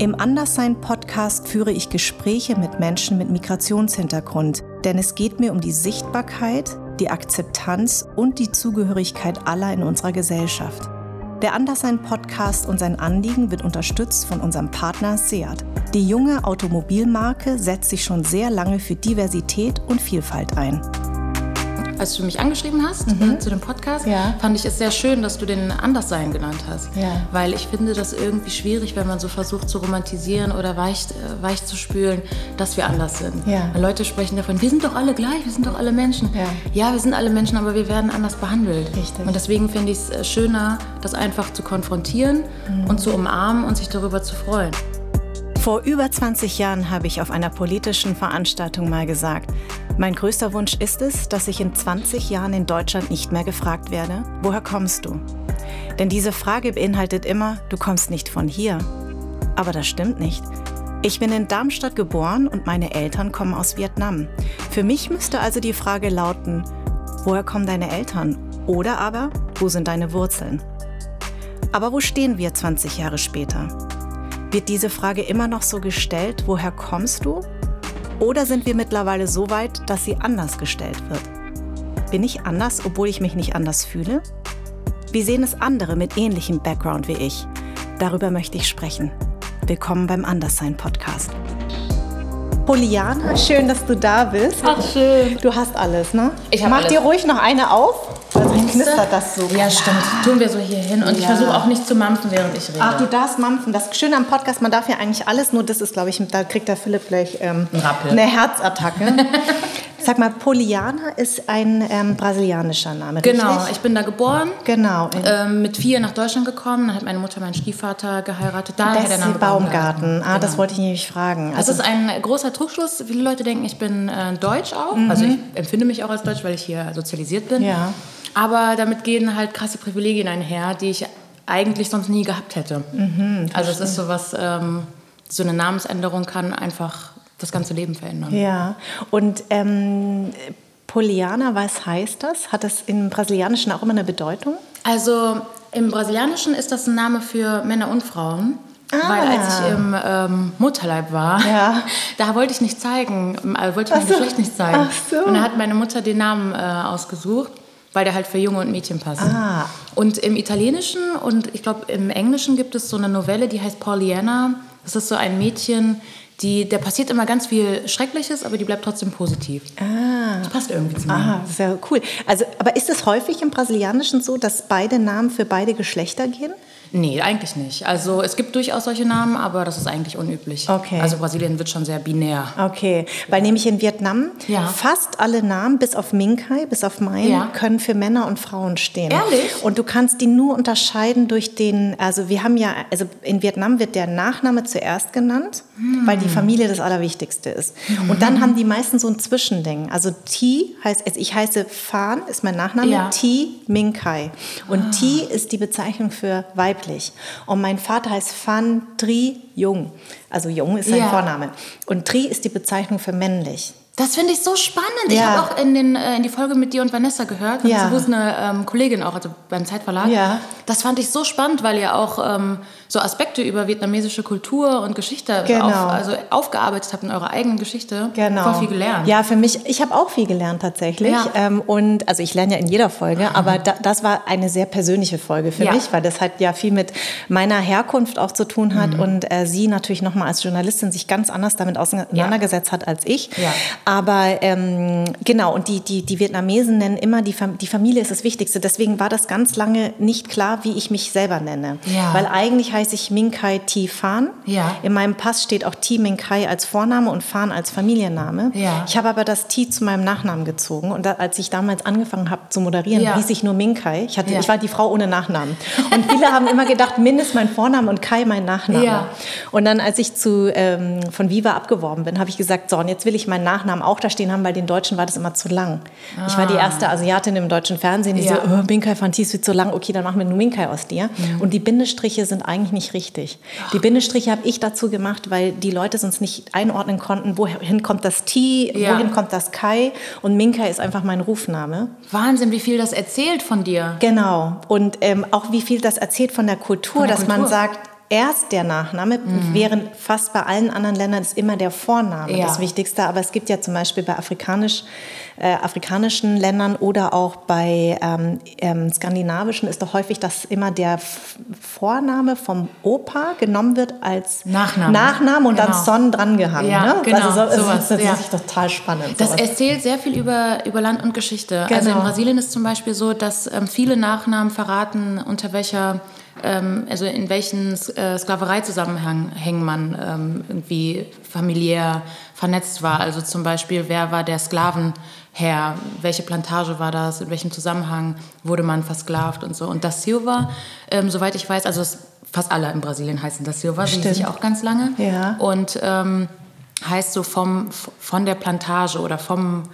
Im Anderssein-Podcast führe ich Gespräche mit Menschen mit Migrationshintergrund, denn es geht mir um die Sichtbarkeit, die Akzeptanz und die Zugehörigkeit aller in unserer Gesellschaft. Der Anderssein-Podcast und sein Anliegen wird unterstützt von unserem Partner Seat. Die junge Automobilmarke setzt sich schon sehr lange für Diversität und Vielfalt ein als du mich angeschrieben hast mhm. äh, zu dem Podcast, ja. fand ich es sehr schön, dass du den Anderssein genannt hast. Ja. Weil ich finde das irgendwie schwierig, wenn man so versucht zu romantisieren oder weich, äh, weich zu spülen, dass wir anders sind. Ja. Leute sprechen davon, wir sind doch alle gleich, wir sind doch alle Menschen. Ja. wir sind alle Menschen, aber wir werden anders behandelt. Richtig. Und deswegen finde ich es äh, schöner, das einfach zu konfrontieren mhm. und zu umarmen und sich darüber zu freuen. Vor über 20 Jahren habe ich auf einer politischen Veranstaltung mal gesagt, mein größter Wunsch ist es, dass ich in 20 Jahren in Deutschland nicht mehr gefragt werde, woher kommst du? Denn diese Frage beinhaltet immer, du kommst nicht von hier. Aber das stimmt nicht. Ich bin in Darmstadt geboren und meine Eltern kommen aus Vietnam. Für mich müsste also die Frage lauten, woher kommen deine Eltern? Oder aber, wo sind deine Wurzeln? Aber wo stehen wir 20 Jahre später? Wird diese Frage immer noch so gestellt, woher kommst du? Oder sind wir mittlerweile so weit, dass sie anders gestellt wird? Bin ich anders, obwohl ich mich nicht anders fühle? Wie sehen es andere mit ähnlichem Background wie ich? Darüber möchte ich sprechen. Willkommen beim Anderssein Podcast. Poliana, schön, dass du da bist. Ach, schön. Du hast alles, ne? Ich Mach alles. dir ruhig noch eine auf. Knistert das so. Ja, stimmt. Tun wir so hier hin. Und ja. ich versuche auch nicht zu mampfen, während ich rede. Ach, du darfst mampfen. Das Schöne am Podcast, man darf ja eigentlich alles, nur das ist, glaube ich, da kriegt der Philipp gleich ähm, Ein eine Herzattacke. Sag mal, Poliana ist ein ähm, brasilianischer Name, Genau, richtig? ich bin da geboren. Genau. Ähm, mit vier nach Deutschland gekommen. Dann hat meine Mutter meinen Stiefvater geheiratet. Daher der Name Baumgarten. Baumgarten. Ah, genau. das wollte ich nämlich fragen. Also das ist ein großer Trugschluss. Viele Leute denken, ich bin äh, deutsch auch. Mhm. Also ich empfinde mich auch als deutsch, weil ich hier sozialisiert bin. Ja. Aber damit gehen halt krasse Privilegien einher, die ich eigentlich sonst nie gehabt hätte. Mhm, also es ist so was, ähm, so eine Namensänderung kann einfach das ganze Leben verändern. Ja, und ähm, Poliana, was heißt das? Hat das im Brasilianischen auch immer eine Bedeutung? Also im Brasilianischen ist das ein Name für Männer und Frauen. Ah. Weil als ich im ähm, Mutterleib war, ja. da wollte ich nicht zeigen, also wollte ich mein so. Geschlecht nicht zeigen. So. Und da hat meine Mutter den Namen äh, ausgesucht weil der halt für Junge und Mädchen passt. Ah. Und im Italienischen und ich glaube im Englischen gibt es so eine Novelle, die heißt Pollyanna. Das ist so ein Mädchen, die, der passiert immer ganz viel Schreckliches, aber die bleibt trotzdem positiv. Ah. Das passt irgendwie zu mir. Ah, sehr cool. Also, aber ist es häufig im Brasilianischen so, dass beide Namen für beide Geschlechter gehen? Nee, eigentlich nicht. Also es gibt durchaus solche Namen, aber das ist eigentlich unüblich. Okay. Also Brasilien wird schon sehr binär. Okay, weil nämlich in Vietnam ja. fast alle Namen, bis auf Minkai, bis auf mein, ja. können für Männer und Frauen stehen. Ehrlich? Und du kannst die nur unterscheiden durch den, also wir haben ja, also in Vietnam wird der Nachname zuerst genannt, hm. weil die Familie das Allerwichtigste ist. Hm. Und dann haben die meisten so ein Zwischending. Also T heißt, also ich heiße Fan, ist mein Nachname, ja. T Minkai. Und ah. T ist die Bezeichnung für weiblich weiblich. Und mein Vater heißt Fan Tri Jung. Also Jung ist sein ja. Vorname. Und Tri ist die Bezeichnung für männlich. Das finde ich so spannend. Ja. Ich habe auch in, den, äh, in die Folge mit dir und Vanessa gehört. Ja. Das ist eine ähm, Kollegin auch, also beim Zeitverlag. Ja. Das fand ich so spannend, weil ihr auch ähm, so Aspekte über vietnamesische Kultur und Geschichte genau. auf, also aufgearbeitet habt in eurer eigenen Geschichte. Genau. Voll viel gelernt. Ja, für mich, ich habe auch viel gelernt tatsächlich. Ja. Ähm, und also ich lerne ja in jeder Folge, mhm. aber da, das war eine sehr persönliche Folge für ja. mich, weil das halt ja viel mit meiner Herkunft auch zu tun hat mhm. und äh, sie natürlich nochmal als Journalistin sich ganz anders damit auseinandergesetzt ja. hat als ich. Aber ähm, genau, und die, die, die Vietnamesen nennen immer, die, Fam die Familie ist das Wichtigste. Deswegen war das ganz lange nicht klar, wie ich mich selber nenne. Weil eigentlich heißt heiße ich Minkai Thi Fan. Ja. In meinem Pass steht auch Thi Minkai als Vorname und Fan als Familienname. Ja. Ich habe aber das Thi zu meinem Nachnamen gezogen. Und da, als ich damals angefangen habe zu moderieren, ja. hieß ich nur Minkai. Ich, hatte, ich war die Frau ohne Nachnamen. Und viele haben immer gedacht, Min ist mein Vorname und Kai mein Nachname. Und dann, als ich zu, ähm, von Viva abgeworben bin, habe ich gesagt, so, und jetzt will ich meinen Nachnamen auch da stehen haben, weil den Deutschen war das immer zu lang. Ah. Ich war die ah. erste Asiatin im deutschen Fernsehen, die so, oh, Minkai Fantis wird zu lang, okay, dann machen wir nur Minkai aus dir. Mhm. Und die Bindestriche sind eigentlich nicht richtig. Die Bindestriche habe ich dazu gemacht, weil die Leute sonst nicht einordnen konnten, wohin kommt das T, ja. wohin kommt das Kai. Und Minka ist einfach mein Rufname. Wahnsinn, wie viel das erzählt von dir. Genau. Und ähm, auch wie viel das erzählt von der Kultur, von der dass Kultur. man sagt, erst der Nachname, mhm. während fast bei allen anderen Ländern ist immer der Vorname ja. das Wichtigste. Aber es gibt ja zum Beispiel bei afrikanisch, äh, afrikanischen Ländern oder auch bei ähm, ähm, skandinavischen ist doch häufig, dass immer der Vorname vom Opa genommen wird als Nachname, Nachname und genau. dann Son dran gehangen. Ja, ne? genau, also so, sowas, das ist ja. total spannend. Das sowas. erzählt sehr viel über, über Land und Geschichte. Genau. Also in Brasilien ist zum Beispiel so, dass ähm, viele Nachnamen verraten, unter welcher also in welchen äh, Sklavereizusammenhängen man ähm, irgendwie familiär vernetzt war. Also zum Beispiel, wer war der Sklavenherr, welche Plantage war das, in welchem Zusammenhang wurde man versklavt und so. Und das Silva, ähm, soweit ich weiß, also fast alle in Brasilien heißen das Silva, sind sich auch ganz lange. Ja. Und ähm, heißt so vom, von der Plantage oder vom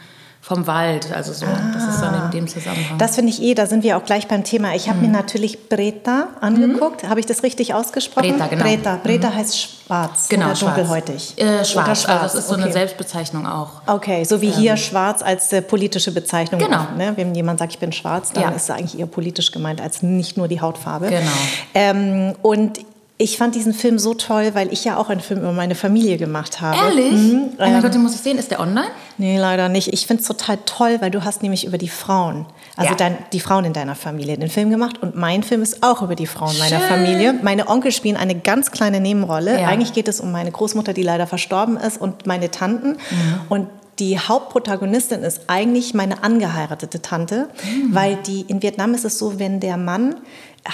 vom Wald, also so. Ah, das ist dann in dem Zusammenhang. Das finde ich eh, da sind wir auch gleich beim Thema. Ich habe mhm. mir natürlich Breta angeguckt. Mhm. Habe ich das richtig ausgesprochen? Breta, genau. Breta, Breta mhm. heißt schwarz genau, oder schwarz. dunkelhäutig. Äh, schwarz. schwarz, also das ist so okay. eine Selbstbezeichnung auch. Okay, so wie ähm. hier schwarz als äh, politische Bezeichnung. Genau. Auch, ne? Wenn jemand sagt, ich bin schwarz, dann ja. ist es eigentlich eher politisch gemeint als nicht nur die Hautfarbe. Genau. Ähm, und ich fand diesen Film so toll, weil ich ja auch einen Film über meine Familie gemacht habe. Ehrlich? Mhm. Oh mein Gott, den muss ich sehen. Ist der online? Nee, leider nicht. Ich finde es total toll, weil du hast nämlich über die Frauen, also ja. dein, die Frauen in deiner Familie, den Film gemacht. Und mein Film ist auch über die Frauen meiner Familie. Meine Onkel spielen eine ganz kleine Nebenrolle. Ja. Eigentlich geht es um meine Großmutter, die leider verstorben ist, und meine Tanten. Mhm. Und die Hauptprotagonistin ist eigentlich meine angeheiratete Tante, mhm. weil die in Vietnam ist es so, wenn der Mann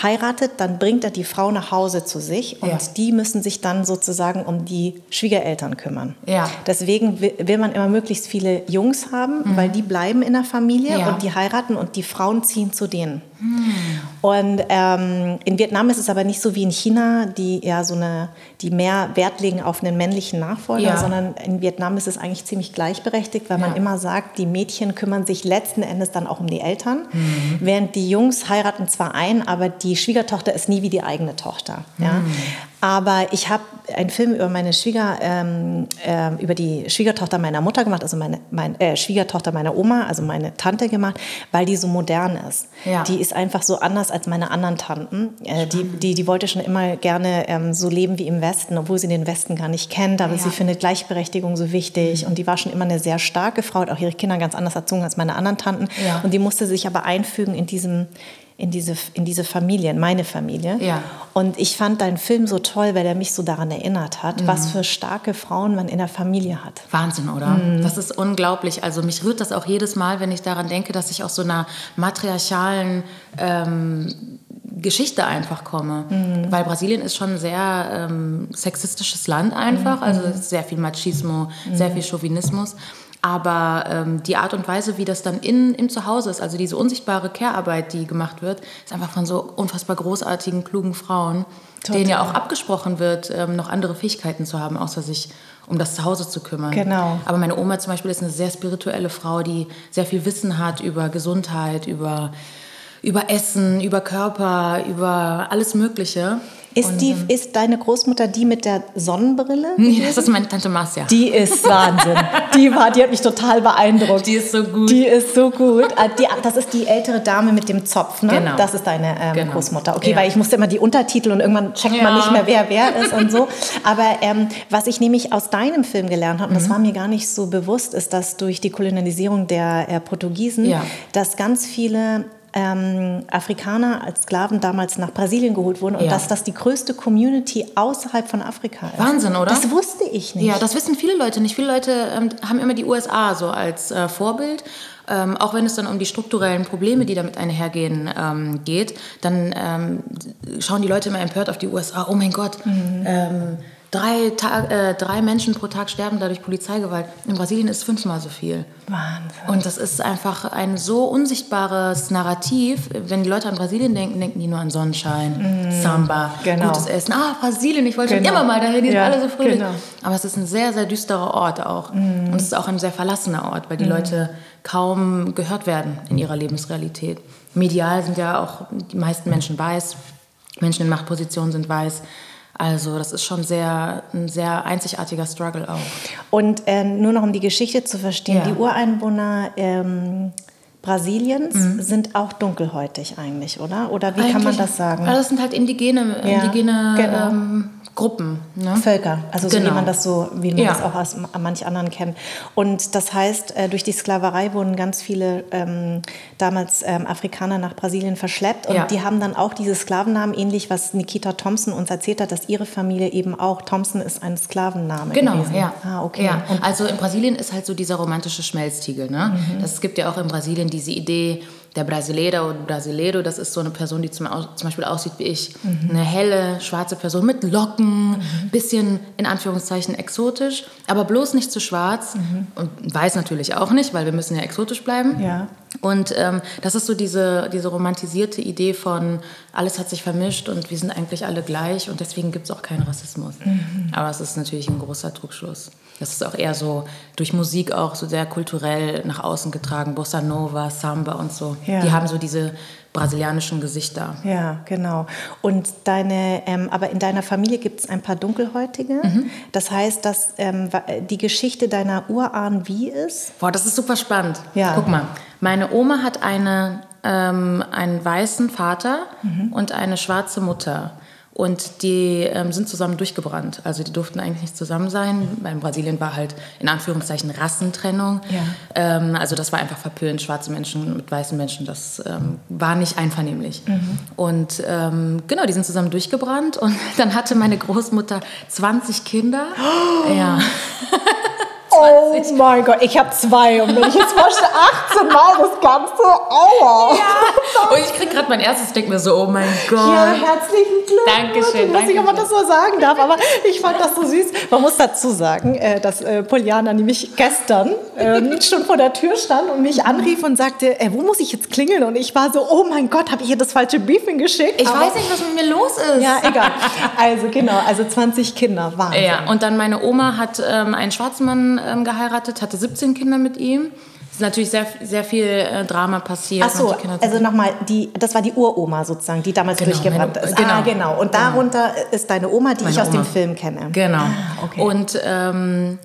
heiratet, dann bringt er die Frau nach Hause zu sich und ja. die müssen sich dann sozusagen um die Schwiegereltern kümmern. Ja. Deswegen will man immer möglichst viele Jungs haben, mhm. weil die bleiben in der Familie ja. und die heiraten und die Frauen ziehen zu denen. Mhm. Und ähm, in Vietnam ist es aber nicht so wie in China, die ja so eine, die mehr Wert legen auf einen männlichen Nachfolger, ja. sondern in Vietnam ist es eigentlich ziemlich gleichberechtigt, weil man immer sagt, die Mädchen kümmern sich letzten Endes dann auch um die Eltern, mhm. während die Jungs heiraten zwar ein, aber die Schwiegertochter ist nie wie die eigene Tochter. Ja? Mhm. Aber ich habe einen Film über meine Schwieger, ähm, äh, über die Schwiegertochter meiner Mutter gemacht, also meine, meine äh, Schwiegertochter meiner Oma, also meine Tante gemacht, weil die so modern ist. Ja. Die ist einfach so anders als meine anderen Tanten. Äh, die, die, die wollte schon immer gerne ähm, so leben wie im Westen, obwohl sie den Westen gar nicht kennt. Aber ja. sie findet Gleichberechtigung so wichtig. Mhm. Und die war schon immer eine sehr starke Frau, hat auch ihre Kinder ganz anders erzogen als meine anderen Tanten. Ja. Und die musste sich aber einfügen in diesem in diese, in diese Familie, in meine Familie. Ja. Und ich fand deinen Film so toll, weil er mich so daran erinnert hat, mhm. was für starke Frauen man in der Familie hat. Wahnsinn, oder? Mhm. Das ist unglaublich. Also mich rührt das auch jedes Mal, wenn ich daran denke, dass ich aus so einer matriarchalen ähm, Geschichte einfach komme. Mhm. Weil Brasilien ist schon ein sehr ähm, sexistisches Land einfach, mhm. also sehr viel Machismo, sehr mhm. viel Chauvinismus. Aber ähm, die Art und Weise, wie das dann in, im Zuhause ist, also diese unsichtbare Care-Arbeit, die gemacht wird, ist einfach von so unfassbar großartigen, klugen Frauen, Total. denen ja auch abgesprochen wird, ähm, noch andere Fähigkeiten zu haben, außer sich um das Zuhause zu kümmern. Genau. Aber meine Oma zum Beispiel ist eine sehr spirituelle Frau, die sehr viel Wissen hat über Gesundheit, über, über Essen, über Körper, über alles Mögliche. Ist, die, ist deine Großmutter die mit der Sonnenbrille? Nee, das ist meine Tante Marcia. Die ist Wahnsinn. die, war, die hat mich total beeindruckt. Die ist so gut. Die ist so gut. Ah, die, das ist die ältere Dame mit dem Zopf, ne? Genau. Das ist deine ähm, genau. Großmutter. Okay, ja. weil ich musste immer die Untertitel und irgendwann checkt ja. man nicht mehr, wer wer ist und so. Aber ähm, was ich nämlich aus deinem Film gelernt habe, und das mhm. war mir gar nicht so bewusst, ist, dass durch die Kolonialisierung der äh, Portugiesen, ja. dass ganz viele ähm, Afrikaner als Sklaven damals nach Brasilien geholt wurden und ja. dass das die größte Community außerhalb von Afrika ist. Wahnsinn, oder? Das wusste ich nicht. Ja, das wissen viele Leute nicht. Viele Leute ähm, haben immer die USA so als äh, Vorbild. Ähm, auch wenn es dann um die strukturellen Probleme, die damit einhergehen, ähm, geht, dann ähm, schauen die Leute immer empört auf die USA. Oh mein Gott, mhm. Drei, Tag, äh, drei Menschen pro Tag sterben dadurch Polizeigewalt. In Brasilien ist fünfmal so viel. Wahnsinn. Und das ist einfach ein so unsichtbares Narrativ. Wenn die Leute an Brasilien denken, denken die nur an Sonnenschein, mm, Samba, genau. gutes Essen. Ah, Brasilien, ich wollte genau. schon immer mal dahin, die sind alle so fröhlich. Genau. Aber es ist ein sehr, sehr düsterer Ort auch. Mm. Und es ist auch ein sehr verlassener Ort, weil die mm. Leute kaum gehört werden in ihrer Lebensrealität. Medial sind ja auch die meisten Menschen weiß, Menschen in Machtpositionen sind weiß. Also das ist schon sehr, ein sehr einzigartiger Struggle auch. Und äh, nur noch um die Geschichte zu verstehen, ja. die Ureinwohner ähm, Brasiliens mhm. sind auch dunkelhäutig eigentlich, oder? Oder wie eigentlich, kann man das sagen? Das sind halt indigene, ja, indigene genau. ähm, Gruppen. Ne? Völker, also genau. so wie genau. man das so, wie man ja. das auch aus manch anderen kennt. Und das heißt, äh, durch die Sklaverei wurden ganz viele ähm, damals ähm, Afrikaner nach Brasilien verschleppt und ja. die haben dann auch diese Sklavennamen, ähnlich was Nikita Thompson uns erzählt hat, dass ihre Familie eben auch, Thompson ist ein Sklavenname genau, gewesen. ja. Ah, okay. Ja. Also in Brasilien ist halt so dieser romantische Schmelztiegel. Ne? Mhm. Das, gibt ja auch in Brasilien diese Idee, der Brasileiro oder Brasileiro, das ist so eine Person, die zum, zum Beispiel aussieht wie ich. Mhm. Eine helle, schwarze Person mit Locken, mhm. bisschen in Anführungszeichen exotisch, aber bloß nicht zu schwarz mhm. und weiß natürlich auch nicht, weil wir müssen ja exotisch bleiben. Ja. Und ähm, das ist so diese, diese romantisierte Idee von, alles hat sich vermischt und wir sind eigentlich alle gleich und deswegen gibt es auch keinen Rassismus. Mhm. Aber es ist natürlich ein großer Trugschluss. Das ist auch eher so durch Musik auch so sehr kulturell nach außen getragen. Bossa Nova, Samba und so. Ja. Die haben so diese brasilianischen Gesichter. Ja, genau. Und deine, ähm, aber in deiner Familie gibt es ein paar Dunkelhäutige. Mhm. Das heißt, dass ähm, die Geschichte deiner Urahn wie ist? Boah, das ist super spannend. Ja. Guck mal, meine Oma hat eine, ähm, einen weißen Vater mhm. und eine schwarze Mutter. Und die ähm, sind zusammen durchgebrannt. Also die durften eigentlich nicht zusammen sein. In Brasilien war halt in Anführungszeichen Rassentrennung. Ja. Ähm, also das war einfach verpönt, schwarze Menschen mit weißen Menschen. Das ähm, war nicht einvernehmlich. Mhm. Und ähm, genau, die sind zusammen durchgebrannt. Und dann hatte meine Großmutter 20 Kinder. Oh. Ja. Oh mein Gott, ich habe zwei und wenn ich jetzt vorstelle, 18 Mal das Ganze, aua. Ja. Und ich kriege gerade mein erstes, denke mir so, oh mein Gott. Ja, herzlichen Glückwunsch. Dankeschön. Ich weiß nicht, ob man das so sagen darf, aber ich fand das so süß. Man muss dazu sagen, äh, dass äh, Poliana nämlich gestern ähm, schon vor der Tür stand und mich anrief und sagte, äh, wo muss ich jetzt klingeln? Und ich war so, oh mein Gott, habe ich ihr das falsche Briefing geschickt? Ich aber, weiß nicht, was mit mir los ist. Ja, egal. Also genau, also 20 Kinder, Wahnsinn. Ja, und dann meine Oma hat ähm, einen schwarzen Mann ähm, geheiratet, hatte 17 Kinder mit ihm. Es ist natürlich sehr, sehr viel äh, Drama passiert. Ach so, also nochmal, die, das war die Uroma sozusagen, die damals genau, durchgebrannt ist. Genau. Ah, genau. Und genau. darunter ist deine Oma, die meine ich aus Oma. dem Film kenne. Genau. Ah, okay. Und ähm,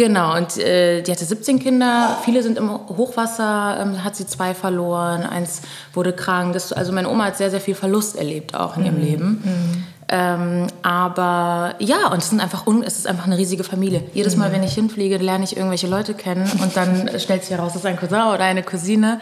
Genau, und äh, die hatte 17 Kinder. Viele sind im Hochwasser, ähm, hat sie zwei verloren, eins wurde krank. Das, also meine Oma hat sehr, sehr viel Verlust erlebt auch in ihrem mhm. Leben. Mhm. Ähm, aber ja, und es, sind einfach es ist einfach eine riesige Familie. Jedes Mal, mhm. wenn ich hinfliege, lerne ich irgendwelche Leute kennen und dann stellt sich heraus, das ist ein Cousin oder eine Cousine.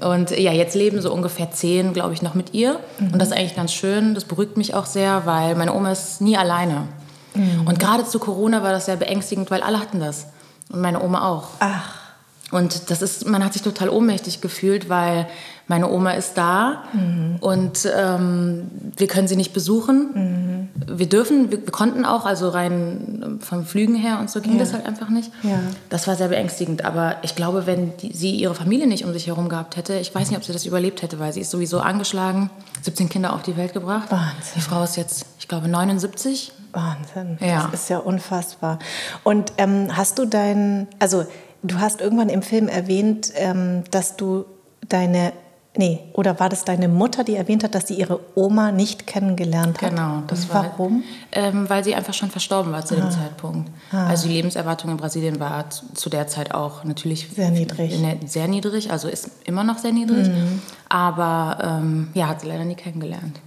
Und ja, jetzt leben so ungefähr zehn, glaube ich, noch mit ihr. Mhm. Und das ist eigentlich ganz schön. Das beruhigt mich auch sehr, weil meine Oma ist nie alleine. Mhm. Und gerade zu Corona war das sehr beängstigend, weil alle hatten das. Und meine Oma auch. Ach. Und das ist, man hat sich total ohnmächtig gefühlt, weil meine Oma ist da mhm. und ähm, wir können sie nicht besuchen. Mhm. Wir dürfen, wir, wir, konnten auch, also rein vom Flügen her und so ging ja. das halt einfach nicht. Ja. Das war sehr beängstigend. Aber ich glaube, wenn die, sie ihre Familie nicht um sich herum gehabt hätte, ich weiß nicht, ob sie das überlebt hätte, weil sie ist sowieso angeschlagen, 17 Kinder auf die Welt gebracht. Wahnsinn. Die Frau ist jetzt, ich glaube, 79. Wahnsinn. Ja. Das ist ja unfassbar. Und ähm, hast du dein, also du hast irgendwann im Film erwähnt, ähm, dass du deine Nee, oder war das deine Mutter, die erwähnt hat, dass sie ihre Oma nicht kennengelernt hat? Genau, das war. Warum? Ähm, weil sie einfach schon verstorben war zu ah. dem Zeitpunkt. Ah. Also die Lebenserwartung in Brasilien war zu der Zeit auch natürlich sehr niedrig. Ne, sehr niedrig, also ist immer noch sehr niedrig. Mhm. Aber ähm, ja, hat sie leider nie kennengelernt.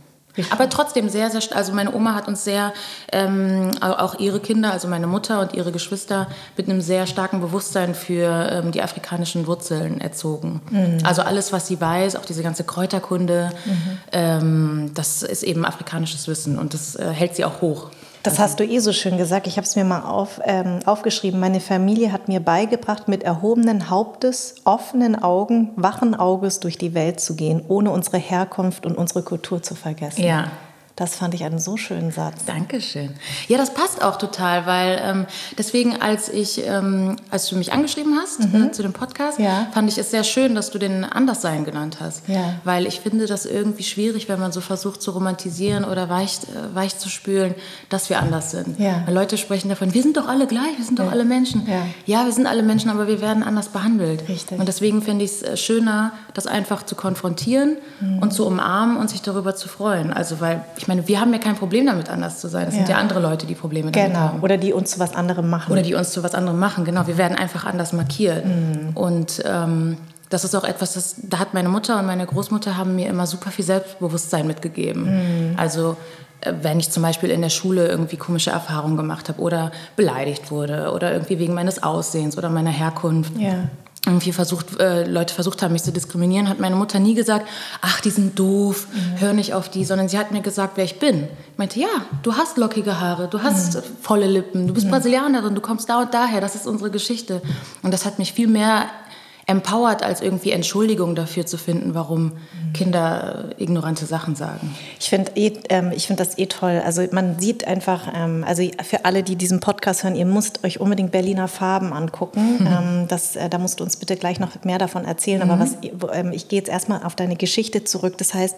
Aber trotzdem sehr, sehr, also meine Oma hat uns sehr, ähm, auch ihre Kinder, also meine Mutter und ihre Geschwister, mit einem sehr starken Bewusstsein für ähm, die afrikanischen Wurzeln erzogen. Mhm. Also alles, was sie weiß, auch diese ganze Kräuterkunde, mhm. ähm, das ist eben afrikanisches Wissen und das äh, hält sie auch hoch. Das hast du eh so schön gesagt. Ich habe es mir mal auf, ähm, aufgeschrieben. Meine Familie hat mir beigebracht, mit erhobenen Hauptes, offenen Augen, wachen Auges durch die Welt zu gehen, ohne unsere Herkunft und unsere Kultur zu vergessen. Ja, das fand ich einen so schönen Satz. Dankeschön. Ja, das passt auch total, weil ähm, deswegen, als ich, ähm, als du mich angeschrieben hast mhm. äh, zu dem Podcast, ja. fand ich es sehr schön, dass du den Anderssein genannt hast. Ja. Weil ich finde das irgendwie schwierig, wenn man so versucht zu romantisieren oder weich, äh, weich zu spülen, dass wir anders sind. Ja. Leute sprechen davon, wir sind doch alle gleich, wir sind doch alle Menschen. Ja. wir sind alle Menschen, aber wir werden anders behandelt. Richtig. Und deswegen finde ich es äh, schöner, das einfach zu konfrontieren mhm. und zu umarmen und sich darüber zu freuen. Also, weil ich ich meine, wir haben ja kein Problem damit, anders zu sein. Das ja. sind ja andere Leute, die Probleme damit genau. haben. Oder die uns zu was anderem machen. Oder die uns zu was anderem machen, genau. Wir werden einfach anders markiert. Mhm. Und ähm, das ist auch etwas, das, da hat meine Mutter und meine Großmutter haben mir immer super viel Selbstbewusstsein mitgegeben. Mhm. Also äh, wenn ich zum Beispiel in der Schule irgendwie komische Erfahrungen gemacht habe oder beleidigt wurde oder irgendwie wegen meines Aussehens oder meiner Herkunft. Ja. Irgendwie versucht, äh, Leute versucht haben, mich zu diskriminieren, hat meine Mutter nie gesagt, ach, die sind doof, mhm. hör nicht auf die, sondern sie hat mir gesagt, wer ich bin. Ich meinte, ja, du hast lockige Haare, du hast mhm. volle Lippen, du bist mhm. Brasilianerin, du kommst da und daher, das ist unsere Geschichte. Und das hat mich viel mehr empowert, als irgendwie Entschuldigung dafür zu finden, warum mhm. Kinder äh, ignorante Sachen sagen. Ich finde eh, ähm, find das eh toll. Also man sieht einfach, ähm, also für alle, die diesen Podcast hören, ihr müsst euch unbedingt Berliner Farben angucken. Mhm. Ähm, das, äh, da musst du uns bitte gleich noch mehr davon erzählen. Mhm. Aber was, ähm, ich gehe jetzt erstmal auf deine Geschichte zurück. Das heißt,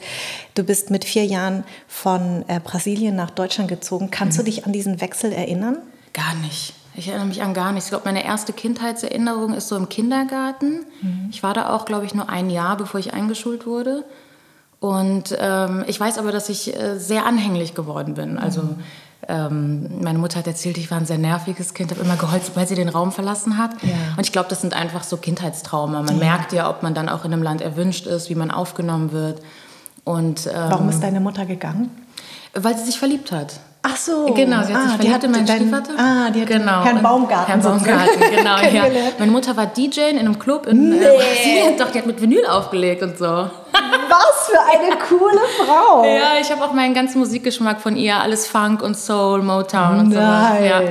du bist mit vier Jahren von äh, Brasilien nach Deutschland gezogen. Kannst du mhm. dich an diesen Wechsel erinnern? Gar nicht. Ich erinnere mich an gar nichts. Ich glaube, meine erste Kindheitserinnerung ist so im Kindergarten. Mhm. Ich war da auch, glaube ich, nur ein Jahr, bevor ich eingeschult wurde. Und ähm, ich weiß aber, dass ich äh, sehr anhänglich geworden bin. Also mhm. ähm, meine Mutter hat erzählt, ich war ein sehr nerviges Kind, habe immer geholzt, weil sie den Raum verlassen hat. Ja. Und ich glaube, das sind einfach so Kindheitstrauma. Man ja. merkt ja, ob man dann auch in einem Land erwünscht ist, wie man aufgenommen wird. Und, ähm, Warum ist deine Mutter gegangen? Weil sie sich verliebt hat. Ach so. Genau, sie hat ah, sich die hatte meinen dein, Stiefvater. Ah, die hat genau. Herrn Baumgarten. Herrn Baumgarten, genau. ja. Meine Mutter war DJ in einem Club in äh, nee. Brasilien. Doch, die hat mit Vinyl aufgelegt und so. Was für eine coole Frau. ja, ich habe auch meinen ganzen Musikgeschmack von ihr. Alles Funk und Soul, Motown und so. Ja.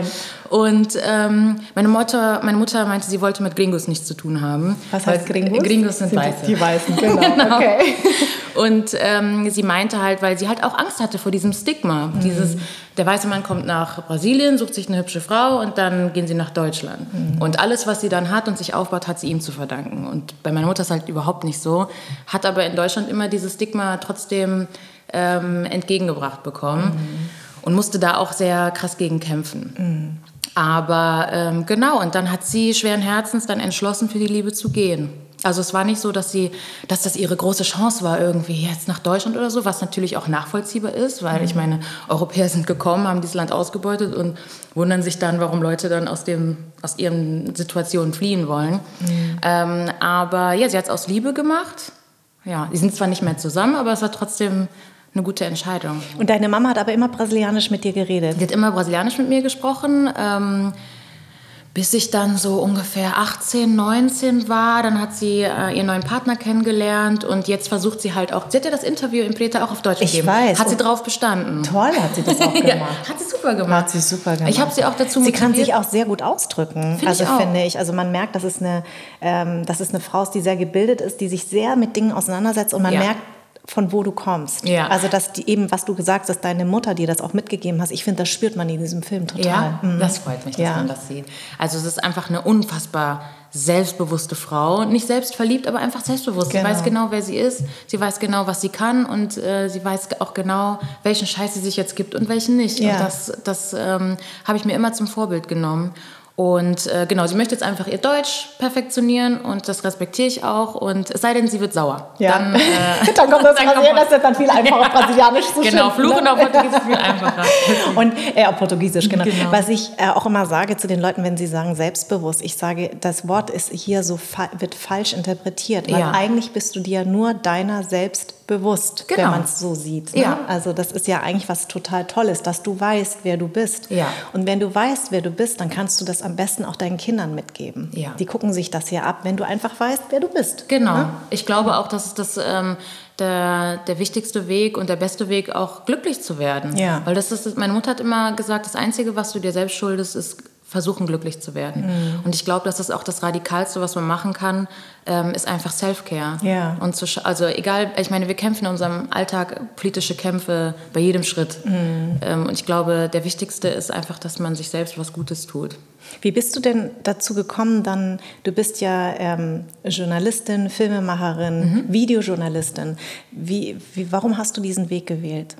Und ähm, meine, Mutter, meine Mutter meinte, sie wollte mit Gringos nichts zu tun haben. Was heißt Gringos? Gringos sind, sind Weiße. Die Weißen, genau. genau. Okay. Und ähm, sie meinte halt, weil sie halt auch Angst hatte vor diesem Stigma. Mhm. Dieses, der weiße Mann kommt nach Brasilien, sucht sich eine hübsche Frau und dann gehen sie nach Deutschland. Mhm. Und alles, was sie dann hat und sich aufbaut, hat sie ihm zu verdanken. Und bei meiner Mutter ist halt überhaupt nicht so. Hat aber in Deutschland immer dieses Stigma trotzdem ähm, entgegengebracht bekommen. Mhm. Und musste da auch sehr krass gegen kämpfen. Aber ähm, genau, und dann hat sie schweren Herzens dann entschlossen, für die Liebe zu gehen. Also es war nicht so, dass sie, dass das ihre große Chance war, irgendwie jetzt nach Deutschland oder so, was natürlich auch nachvollziehbar ist, weil ich mhm. meine, Europäer sind gekommen, haben dieses Land ausgebeutet und wundern sich dann, warum Leute dann aus, dem, aus ihren Situationen fliehen wollen. Mhm. Ähm, aber ja, sie hat es aus Liebe gemacht. Ja, die sind zwar nicht mehr zusammen, aber es war trotzdem eine gute Entscheidung. Und deine Mama hat aber immer Brasilianisch mit dir geredet? Sie hat immer Brasilianisch mit mir gesprochen. Ähm, bis ich dann so ungefähr 18, 19 war, dann hat sie äh, ihren neuen Partner kennengelernt und jetzt versucht sie halt auch, sie hat ja das Interview in Preta auch auf Deutsch ich gegeben. Ich weiß. Hat sie drauf bestanden. Toll hat sie das auch gemacht. ja, hat sie super gemacht. Hat sie super gemacht. Ich habe sie auch dazu motiviert. Sie kann sich auch sehr gut ausdrücken. Find also ich auch. finde ich, also man merkt, dass es eine, ähm, dass es eine Frau ist, die sehr gebildet ist, die sich sehr mit Dingen auseinandersetzt und man ja. merkt, von wo du kommst. Ja. Also dass die, eben, was du gesagt hast, dass deine Mutter dir das auch mitgegeben hast, ich finde, das spürt man in diesem Film total. Ja, mhm. das freut mich, dass ja. man das sieht. Also es ist einfach eine unfassbar selbstbewusste Frau, nicht selbstverliebt, aber einfach selbstbewusst. Genau. Sie weiß genau, wer sie ist, sie weiß genau, was sie kann und äh, sie weiß auch genau, welchen Scheiß sie sich jetzt gibt und welchen nicht. Ja. Und das, das ähm, habe ich mir immer zum Vorbild genommen. Und äh, genau, sie möchte jetzt einfach ihr Deutsch perfektionieren und das respektiere ich auch. Und es sei denn, sie wird sauer. Ja. Dann, äh, dann kommt das dann Brasilian, das ist dann viel einfacher, ja. Brasilianisch zu Genau, Fluchen ne? auf Portugiesisch ist viel einfacher. und äh, auf Portugiesisch, genau. genau. Was ich äh, auch immer sage zu den Leuten, wenn sie sagen selbstbewusst, ich sage, das Wort ist hier so wird falsch interpretiert, weil ja. eigentlich bist du dir nur deiner selbst bewusst, genau. wenn man es so sieht. Ne? Ja. Also das ist ja eigentlich was total Tolles, dass du weißt, wer du bist. Ja. Und wenn du weißt, wer du bist, dann kannst du das am besten auch deinen Kindern mitgeben. Ja. Die gucken sich das ja ab, wenn du einfach weißt, wer du bist. Genau. Ne? Ich glaube auch, dass das ähm, der, der wichtigste Weg und der beste Weg, auch glücklich zu werden. Ja. Weil das ist, meine Mutter hat immer gesagt, das Einzige, was du dir selbst schuldest, ist versuchen, glücklich zu werden. Mhm. Und ich glaube, dass das auch das Radikalste, was man machen kann, ähm, ist einfach Self-Care. Ja. Und zu, also egal, ich meine, wir kämpfen in unserem Alltag politische Kämpfe bei jedem Schritt. Mhm. Ähm, und ich glaube, der wichtigste ist einfach, dass man sich selbst was Gutes tut. Wie bist du denn dazu gekommen, dann, du bist ja ähm, Journalistin, Filmemacherin, mhm. Videojournalistin. Wie, wie, warum hast du diesen Weg gewählt?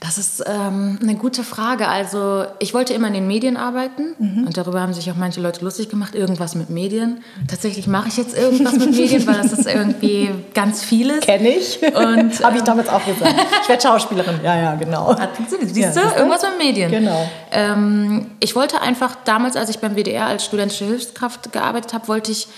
Das ist ähm, eine gute Frage. Also ich wollte immer in den Medien arbeiten mhm. und darüber haben sich auch manche Leute lustig gemacht, irgendwas mit Medien. Tatsächlich mache ich jetzt irgendwas mit Medien, weil das ist irgendwie ganz vieles. Kenne ich. Und habe ich damals auch gesagt. Ich werde Schauspielerin. Ja, ja, genau. Ah, siehst du? Ja, irgendwas mit Medien. Genau. Ähm, ich wollte einfach damals, als ich beim WDR als studentische Hilfskraft gearbeitet habe, wollte ich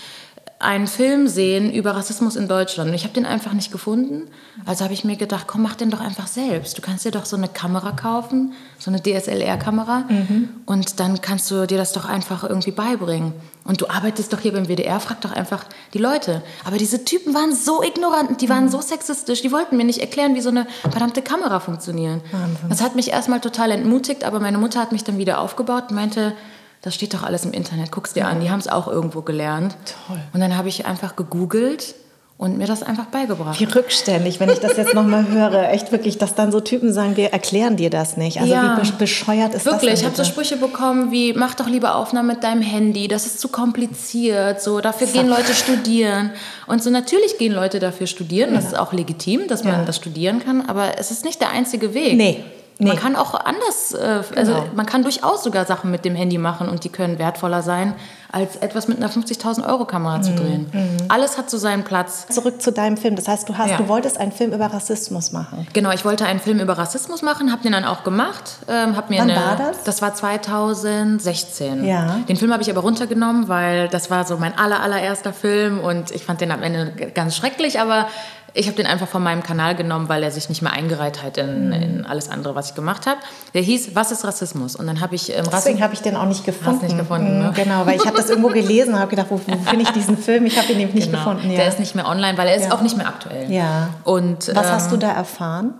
einen Film sehen über Rassismus in Deutschland. Und ich habe den einfach nicht gefunden. Also habe ich mir gedacht, komm, mach den doch einfach selbst. Du kannst dir doch so eine Kamera kaufen, so eine DSLR-Kamera. Mhm. Und dann kannst du dir das doch einfach irgendwie beibringen. Und du arbeitest doch hier beim WDR, frag doch einfach die Leute. Aber diese Typen waren so ignorant, die waren mhm. so sexistisch, die wollten mir nicht erklären, wie so eine verdammte Kamera funktioniert. Das hat mich erstmal total entmutigt, aber meine Mutter hat mich dann wieder aufgebaut und meinte, das steht doch alles im Internet, guck's dir an. Die haben es auch irgendwo gelernt. Toll. Und dann habe ich einfach gegoogelt und mir das einfach beigebracht. Wie rückständig, wenn ich das jetzt nochmal höre. Echt wirklich, dass dann so Typen sagen, wir erklären dir das nicht. Also ja. wie bescheuert ist wirklich, das Wirklich, ich habe so Sprüche bekommen wie, mach doch lieber Aufnahmen mit deinem Handy, das ist zu kompliziert, so, dafür Zack. gehen Leute studieren. Und so natürlich gehen Leute dafür studieren, ja. das ist auch legitim, dass man ja. das studieren kann, aber es ist nicht der einzige Weg. Nee. Nee. Man kann auch anders, äh, also genau. man kann durchaus sogar Sachen mit dem Handy machen und die können wertvoller sein, als etwas mit einer 50.000 Euro Kamera mhm. zu drehen. Mhm. Alles hat so seinen Platz. Zurück zu deinem Film. Das heißt, du hast, ja. du wolltest einen Film über Rassismus machen. Genau, ich wollte einen Film über Rassismus machen, habe den dann auch gemacht. Ähm, hab mir Wann eine, war das? Das war 2016. Ja. Den Film habe ich aber runtergenommen, weil das war so mein aller allererster Film und ich fand den am Ende ganz schrecklich, aber ich habe den einfach von meinem Kanal genommen, weil er sich nicht mehr eingereiht hat in, mhm. in alles andere, was ich gemacht habe. Der hieß Was ist Rassismus? Und dann habe ich ähm, Deswegen habe ich den auch nicht gefunden. Hast nicht gefunden, ne? Mhm, genau, weil ich habe das irgendwo gelesen und habe gedacht, wo, wo finde ich diesen Film? Ich habe ihn eben nicht genau. gefunden. Ja. Der ist nicht mehr online, weil er ist ja. auch nicht mehr aktuell. Ja. Und was ähm, hast du da erfahren?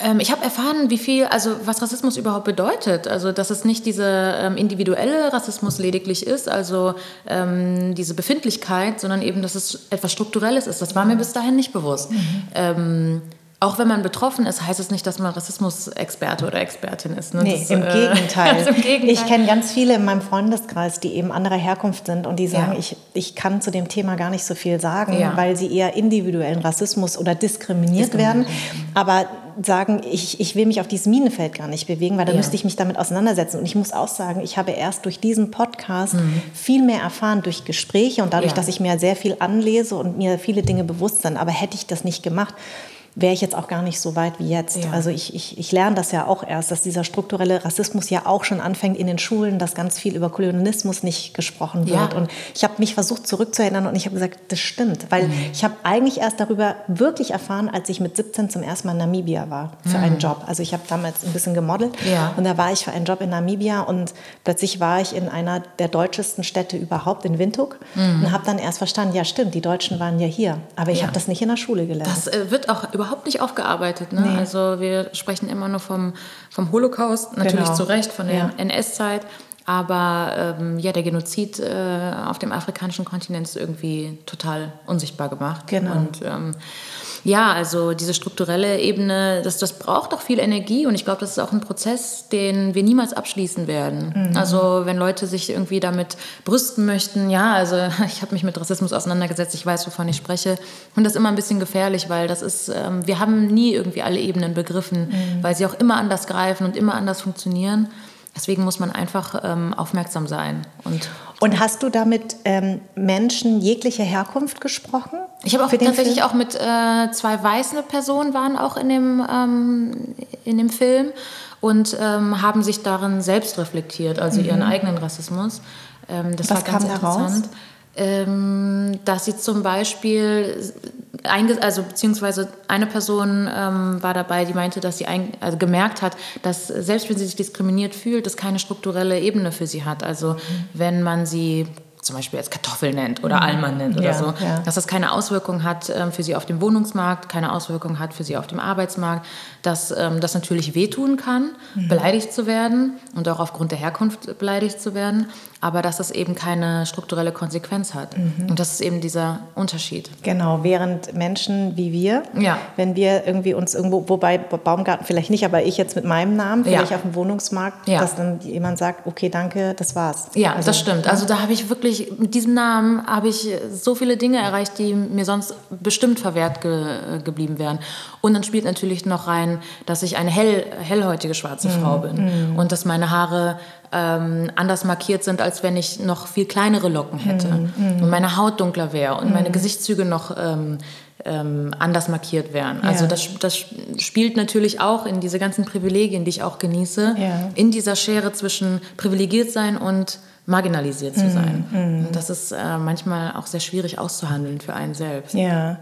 Ähm, ich habe erfahren, wie viel, also was Rassismus überhaupt bedeutet. Also, dass es nicht dieser ähm, individuelle Rassismus lediglich ist, also ähm, diese Befindlichkeit, sondern eben, dass es etwas Strukturelles ist. Das war mir bis dahin nicht bewusst. Mhm. Ähm, auch wenn man betroffen ist, heißt es nicht, dass man Rassismusexperte oder Expertin ist. Ne? Nee, das, im, äh, Gegenteil. im, Gegenteil. Ich kenne ganz viele in meinem Freundeskreis, die eben anderer Herkunft sind und die sagen, ja. ich, ich kann zu dem Thema gar nicht so viel sagen, ja. weil sie eher individuellen Rassismus oder diskriminiert werden. Aber sagen, ich, ich will mich auf dieses Minenfeld gar nicht bewegen, weil da ja. müsste ich mich damit auseinandersetzen. Und ich muss auch sagen, ich habe erst durch diesen Podcast mhm. viel mehr erfahren durch Gespräche und dadurch, dass ich mir sehr viel anlese und mir viele Dinge bewusst sind. Aber hätte ich das nicht gemacht, wäre ich jetzt auch gar nicht so weit wie jetzt. Ja. Also ich, ich, ich lerne das ja auch erst, dass dieser strukturelle Rassismus ja auch schon anfängt in den Schulen, dass ganz viel über Kolonialismus nicht gesprochen wird. Ja. Und ich habe mich versucht zurückzuerinnern und ich habe gesagt, das stimmt, weil mhm. ich habe eigentlich erst darüber wirklich erfahren, als ich mit 17 zum ersten Mal in Namibia war für mhm. einen Job. Also ich habe damals ein bisschen gemodelt ja. und da war ich für einen Job in Namibia und plötzlich war ich in einer der deutschesten Städte überhaupt, in Windhoek mhm. und habe dann erst verstanden, ja stimmt, die Deutschen waren ja hier, aber ich habe das nicht in der Schule gelernt. Das äh, wird auch überhaupt überhaupt nicht aufgearbeitet. Ne? Nee. Also wir sprechen immer nur vom, vom Holocaust, natürlich genau. zu Recht, von der ja. NS-Zeit. Aber ähm, ja, der Genozid äh, auf dem afrikanischen Kontinent ist irgendwie total unsichtbar gemacht. Genau. Und ähm, ja, also diese strukturelle Ebene, das, das braucht auch viel Energie und ich glaube, das ist auch ein Prozess, den wir niemals abschließen werden. Mhm. Also wenn Leute sich irgendwie damit brüsten möchten, ja, also ich habe mich mit Rassismus auseinandergesetzt, ich weiß, wovon ich spreche und das ist immer ein bisschen gefährlich, weil das ist, ähm, wir haben nie irgendwie alle Ebenen begriffen, mhm. weil sie auch immer anders greifen und immer anders funktionieren. Deswegen muss man einfach ähm, aufmerksam sein. Und, und hast du damit ähm, Menschen jeglicher Herkunft gesprochen? Ich habe auch tatsächlich Film? auch mit äh, zwei weißen Personen waren auch in dem, ähm, in dem Film und ähm, haben sich darin selbst reflektiert, also mhm. ihren eigenen Rassismus. Ähm, das Was war ganz interessant. Daraus? Ähm, dass sie zum Beispiel, also beziehungsweise eine Person ähm, war dabei, die meinte, dass sie ein, also gemerkt hat, dass selbst wenn sie sich diskriminiert fühlt, das keine strukturelle Ebene für sie hat. Also wenn man sie zum Beispiel als Kartoffel nennt oder mhm. Alman nennt oder ja, so, ja. dass das keine Auswirkung hat ähm, für sie auf dem Wohnungsmarkt, keine Auswirkung hat für sie auf dem Arbeitsmarkt, dass ähm, das natürlich wehtun kann, mhm. beleidigt zu werden und auch aufgrund der Herkunft beleidigt zu werden, aber dass das eben keine strukturelle Konsequenz hat. Mhm. Und das ist eben dieser Unterschied. Genau, während Menschen wie wir, ja. wenn wir irgendwie uns irgendwo, wobei Baumgarten vielleicht nicht, aber ich jetzt mit meinem Namen, vielleicht ja. auf dem Wohnungsmarkt, ja. dass dann jemand sagt, okay, danke, das war's. Ja, also, das stimmt. Also da habe ich wirklich, mit diesem Namen habe ich so viele Dinge erreicht, die mir sonst bestimmt verwehrt ge geblieben wären. Und dann spielt natürlich noch rein, dass ich eine hell, hellhäutige schwarze mhm. Frau bin mhm. und dass meine Haare ähm, anders markiert sind, als wenn ich noch viel kleinere Locken hätte mhm. und meine Haut dunkler wäre und meine Gesichtszüge noch ähm, ähm, anders markiert wären. Also ja. das, das spielt natürlich auch in diese ganzen Privilegien, die ich auch genieße, ja. in dieser Schere zwischen privilegiert sein und marginalisiert zu sein. Mhm. Und das ist äh, manchmal auch sehr schwierig auszuhandeln für einen selbst. Ja.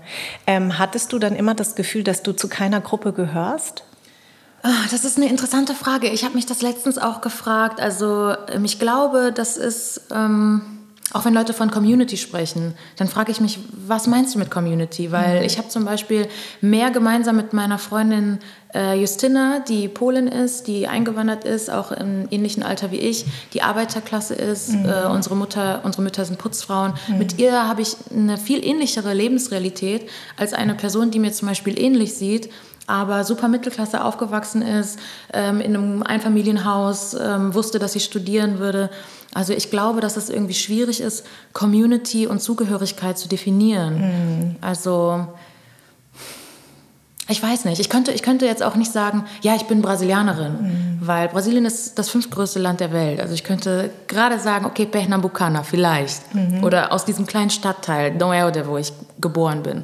Ähm, hattest du dann immer das Gefühl, dass du zu keiner Gruppe gehörst? Ah, das ist eine interessante Frage. Ich habe mich das letztens auch gefragt. Also ähm, ich glaube, das ist... Ähm, auch wenn Leute von Community sprechen, dann frage ich mich, was meinst du mit Community? Weil mhm. ich habe zum Beispiel mehr gemeinsam mit meiner Freundin äh, Justina, die Polin ist, die eingewandert ist, auch im ähnlichen Alter wie ich, die Arbeiterklasse ist. Mhm. Äh, unsere, Mutter, unsere Mütter sind Putzfrauen. Mhm. Mit ihr habe ich eine viel ähnlichere Lebensrealität als eine Person, die mir zum Beispiel ähnlich sieht aber super Mittelklasse aufgewachsen ist, ähm, in einem Einfamilienhaus, ähm, wusste, dass sie studieren würde. Also ich glaube, dass es irgendwie schwierig ist, Community und Zugehörigkeit zu definieren. Mhm. Also ich weiß nicht. Ich könnte, ich könnte jetzt auch nicht sagen, ja, ich bin Brasilianerin, mhm. weil Brasilien ist das fünftgrößte Land der Welt. Also ich könnte gerade sagen, okay, Pernambucana vielleicht. Mhm. Oder aus diesem kleinen Stadtteil, Noelde, wo ich geboren bin.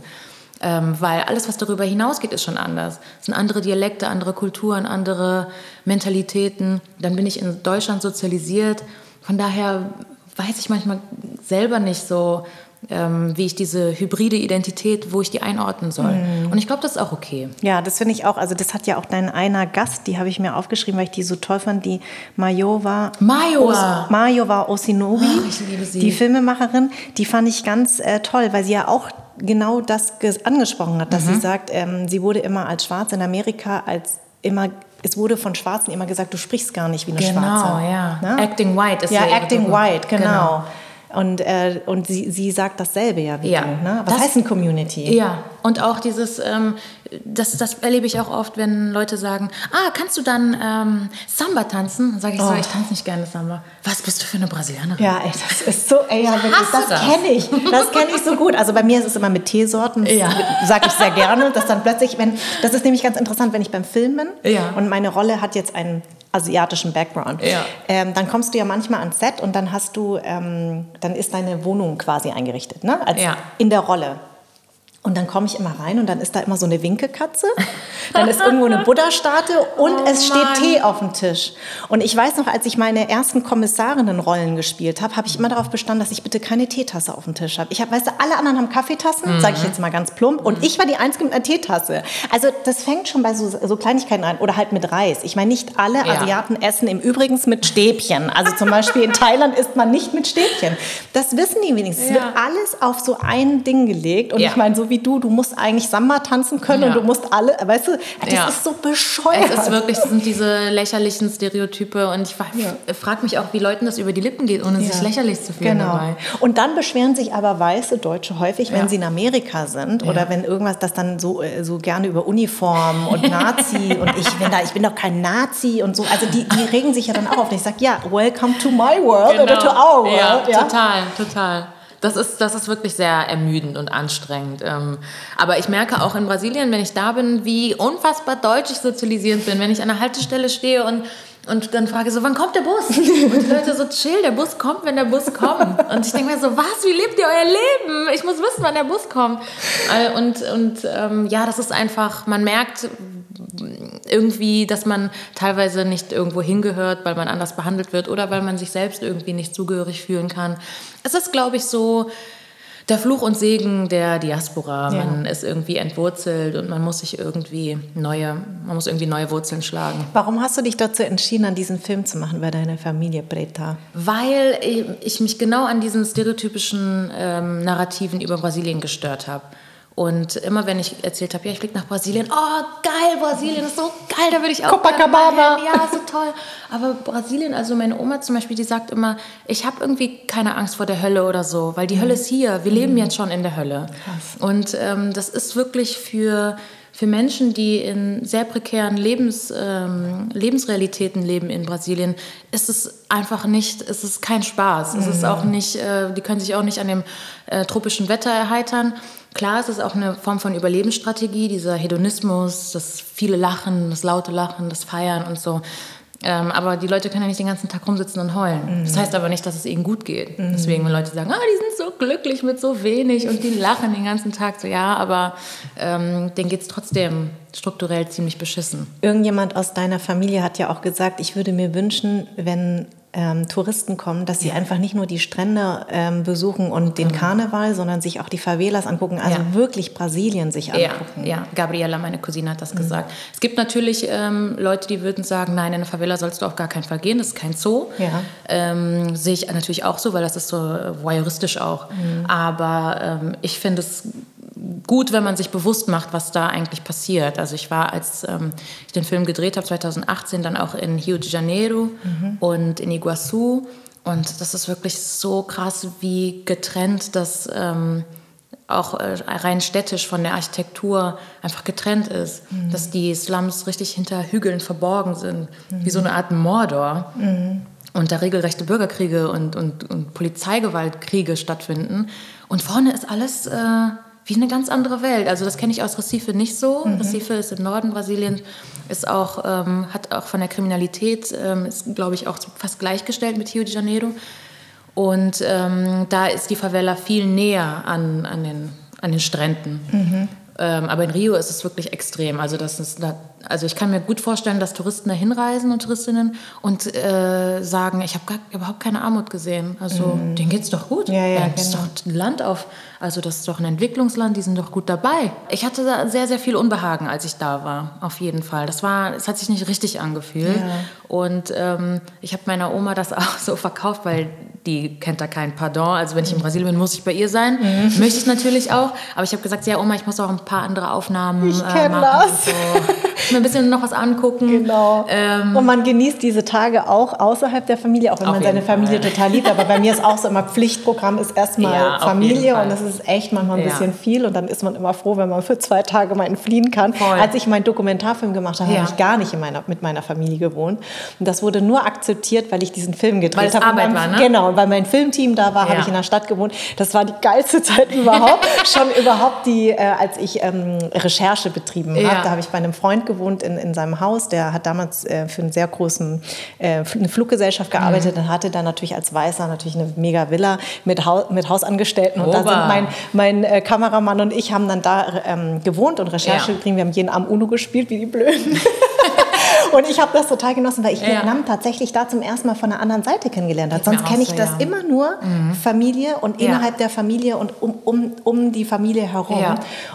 Ähm, weil alles, was darüber hinausgeht, ist schon anders. Es sind andere Dialekte, andere Kulturen, andere Mentalitäten. Dann bin ich in Deutschland sozialisiert. Von daher weiß ich manchmal selber nicht so, ähm, wie ich diese hybride Identität, wo ich die einordnen soll. Mm. Und ich glaube, das ist auch okay. Ja, das finde ich auch. Also das hat ja auch dein einer Gast, die habe ich mir aufgeschrieben, weil ich die so toll fand, die Majova. Majova. Majova Osinobi, Ach, ich liebe sie. die Filmemacherin. Die fand ich ganz äh, toll, weil sie ja auch genau das angesprochen hat, dass mhm. sie sagt, ähm, sie wurde immer als Schwarz in Amerika als immer es wurde von Schwarzen immer gesagt, du sprichst gar nicht wie eine genau, Schwarze. Genau, ja. Ne? Acting white ist ja. Ja, acting white, genau. genau. Und, äh, und sie, sie sagt dasselbe ja wie ja. Ne? Was das, heißt ein Community? Ja, und auch dieses, ähm, das, das erlebe ich auch oft, wenn Leute sagen, ah, kannst du dann ähm, Samba tanzen? Dann sage ich oh. so, ich tanze nicht gerne Samba. Was bist du für eine Brasilianerin? Ja, ey, das ist so, ey, ja, wirklich, das, das. kenne ich. Das kenne ich so gut. Also bei mir ist es immer mit Teesorten, ja. sage ich sehr gerne, dass dann plötzlich, wenn, das ist nämlich ganz interessant, wenn ich beim Film bin ja. und meine Rolle hat jetzt einen asiatischen Background. Ja. Ähm, dann kommst du ja manchmal ans Set und dann hast du, ähm, dann ist deine Wohnung quasi eingerichtet, ne? Als ja. in der Rolle. Und dann komme ich immer rein und dann ist da immer so eine Winkekatze. Dann ist irgendwo eine Buddha-Statue und oh, es steht Mann. Tee auf dem Tisch. Und ich weiß noch, als ich meine ersten Kommissarinnenrollen gespielt habe, habe ich immer darauf bestanden, dass ich bitte keine Teetasse auf dem Tisch habe. Ich habe, weißt du, alle anderen haben Kaffeetassen, mhm. sage ich jetzt mal ganz plump, und mhm. ich war die Einzige mit einer Teetasse. Also das fängt schon bei so, so Kleinigkeiten an oder halt mit Reis. Ich meine, nicht alle ja. Asiaten essen im Übrigen mit Stäbchen. Also zum Beispiel in Thailand isst man nicht mit Stäbchen. Das wissen die wenigstens. Ja. Es wird alles auf so ein Ding gelegt. Und ja. ich meine, so wie du, du musst eigentlich Samba tanzen können ja. und du musst alle, weißt du, das ja. ist so bescheuert. Es ist wirklich, das sind diese lächerlichen Stereotype und ich ja. frage mich auch, wie Leuten das über die Lippen geht, ohne sich lächerlich zu fühlen genau. dabei. Und dann beschweren sich aber weiße Deutsche häufig, wenn sie in Amerika sind oder wenn irgendwas, das dann so, äh, so gerne über Uniform und Nazi und ich bin da, ich bin doch kein Nazi und so. Also die, die regen sich ja dann auch auf. Und ich sage, ja, welcome to my world genau. oder to our world. Ja, total, total. Das ist, das ist wirklich sehr ermüdend und anstrengend. Ähm, aber ich merke auch in Brasilien, wenn ich da bin, wie unfassbar deutsch ich sozialisiert bin. Wenn ich an der Haltestelle stehe und und dann frage ich so, wann kommt der Bus? Und die Leute so, chill, der Bus kommt, wenn der Bus kommt. Und ich denke mir so, was, wie lebt ihr euer Leben? Ich muss wissen, wann der Bus kommt. Äh, und, und ähm, ja, das ist einfach, man merkt irgendwie, dass man teilweise nicht irgendwo hingehört, weil man anders behandelt wird oder weil man sich selbst irgendwie nicht zugehörig fühlen kann. Es ist, glaube ich, so, der Fluch und Segen der Diaspora. Ja. Man ist irgendwie entwurzelt und man muss sich irgendwie neue, man muss irgendwie neue Wurzeln schlagen. Warum hast du dich dazu entschieden, an diesen Film zu machen bei deiner Familie Breta? Weil ich mich genau an diesen stereotypischen ähm, Narrativen über Brasilien gestört habe. Und immer wenn ich erzählt habe, ja, ich fliege nach Brasilien, oh geil, Brasilien ist so geil, da würde ich auch Copacabana. Ja, so toll. Aber Brasilien, also meine Oma zum Beispiel, die sagt immer, ich habe irgendwie keine Angst vor der Hölle oder so, weil die mhm. Hölle ist hier. Wir leben mhm. jetzt schon in der Hölle. Krass. Und ähm, das ist wirklich für für Menschen, die in sehr prekären Lebens, ähm, Lebensrealitäten leben in Brasilien, ist es einfach nicht, ist es kein Spaß. Mhm. Es ist mhm. auch nicht, äh, die können sich auch nicht an dem äh, tropischen Wetter erheitern. Klar, es ist auch eine Form von Überlebensstrategie, dieser Hedonismus, das viele Lachen, das laute Lachen, das Feiern und so. Ähm, aber die Leute können ja nicht den ganzen Tag rumsitzen und heulen. Mhm. Das heißt aber nicht, dass es ihnen gut geht. Mhm. Deswegen, wenn Leute sagen, ah, die sind so glücklich mit so wenig und die lachen den ganzen Tag, so ja, aber ähm, denen geht es trotzdem strukturell ziemlich beschissen. Irgendjemand aus deiner Familie hat ja auch gesagt, ich würde mir wünschen, wenn ähm, Touristen kommen, dass sie ja. einfach nicht nur die Strände ähm, besuchen und den mhm. Karneval, sondern sich auch die Favelas angucken, also ja. wirklich Brasilien sich angucken. Ja, ja. Gabriela, meine Cousine, hat das mhm. gesagt. Es gibt natürlich ähm, Leute, die würden sagen, nein, in eine Favela sollst du auf gar keinen Fall gehen, das ist kein Zoo. Ähm, sehe ich natürlich auch so, weil das ist so voyeuristisch auch. Mhm. Aber ähm, ich finde es gut, wenn man sich bewusst macht, was da eigentlich passiert. Also ich war, als ähm, ich den Film gedreht habe, 2018, dann auch in Rio de Janeiro mhm. und in Iguazu. Und das ist wirklich so krass, wie getrennt das ähm, auch äh, rein städtisch von der Architektur einfach getrennt ist. Mhm. Dass die Slums richtig hinter Hügeln verborgen sind, mhm. wie so eine Art Mordor. Mhm. Und da regelrechte Bürgerkriege und, und, und Polizeigewaltkriege stattfinden. Und vorne ist alles... Äh, wie eine ganz andere Welt. Also das kenne ich aus Recife nicht so. Mhm. Recife ist im Norden Brasiliens, ist auch, ähm, hat auch von der Kriminalität, ähm, ist glaube ich auch fast gleichgestellt mit Rio de Janeiro. Und ähm, da ist die Favela viel näher an, an, den, an den Stränden. Mhm. Ähm, aber in Rio ist es wirklich extrem. Also, das ist, also ich kann mir gut vorstellen, dass Touristen da hinreisen und Touristinnen und äh, sagen, ich habe überhaupt keine Armut gesehen. Also mhm. denen geht es doch gut. Ja, ja, das genau. ist doch ein Land auf, also das ist doch ein Entwicklungsland, die sind doch gut dabei. Ich hatte da sehr, sehr viel Unbehagen, als ich da war, auf jeden Fall. Das war, es hat sich nicht richtig angefühlt. Ja. Und ähm, ich habe meiner Oma das auch so verkauft, weil die kennt da kein Pardon. Also wenn ich in Brasilien bin, muss ich bei ihr sein. Mhm. Möchte ich natürlich auch. Aber ich habe gesagt, ja Oma, ich muss auch ein paar andere Aufnahmen ich äh, machen. Das. So. Mir ein bisschen noch was angucken. Genau. Ähm, und man genießt diese Tage auch außerhalb der Familie, auch wenn man seine Familie Fall. total liebt. Aber bei mir ist auch so immer Pflichtprogramm ist erstmal ja, Familie und das ist echt manchmal ein ja. bisschen viel. Und dann ist man immer froh, wenn man für zwei Tage mal entfliehen kann. Voll. Als ich meinen Dokumentarfilm gemacht habe, ja. habe ich gar nicht in meiner, mit meiner Familie gewohnt. Und das wurde nur akzeptiert, weil ich diesen Film gedreht habe. Arbeit war, ne? Genau, und weil mein Filmteam da war, ja. habe ich in der Stadt gewohnt. Das war die geilste Zeit überhaupt. Schon überhaupt die, äh, als ich ähm, Recherche betrieben habe. Da habe ich bei einem Freund gewohnt in, in seinem Haus. Der hat damals äh, für einen sehr großen äh, eine Fluggesellschaft gearbeitet mhm. und hatte dann natürlich als Weißer natürlich eine mega Villa mit, Haus, mit Hausangestellten. Und Oba. da sind mein, mein äh, Kameramann und ich haben dann da ähm, gewohnt und Recherche betrieben. Wir haben jeden Abend UNO gespielt, wie die Blöden. Und ich habe das total genossen, weil ich ja. Vietnam tatsächlich da zum ersten Mal von der anderen Seite kennengelernt habe. Sonst kenne ich so, das ja. immer nur mhm. Familie und innerhalb der Familie und um, um, um die Familie herum.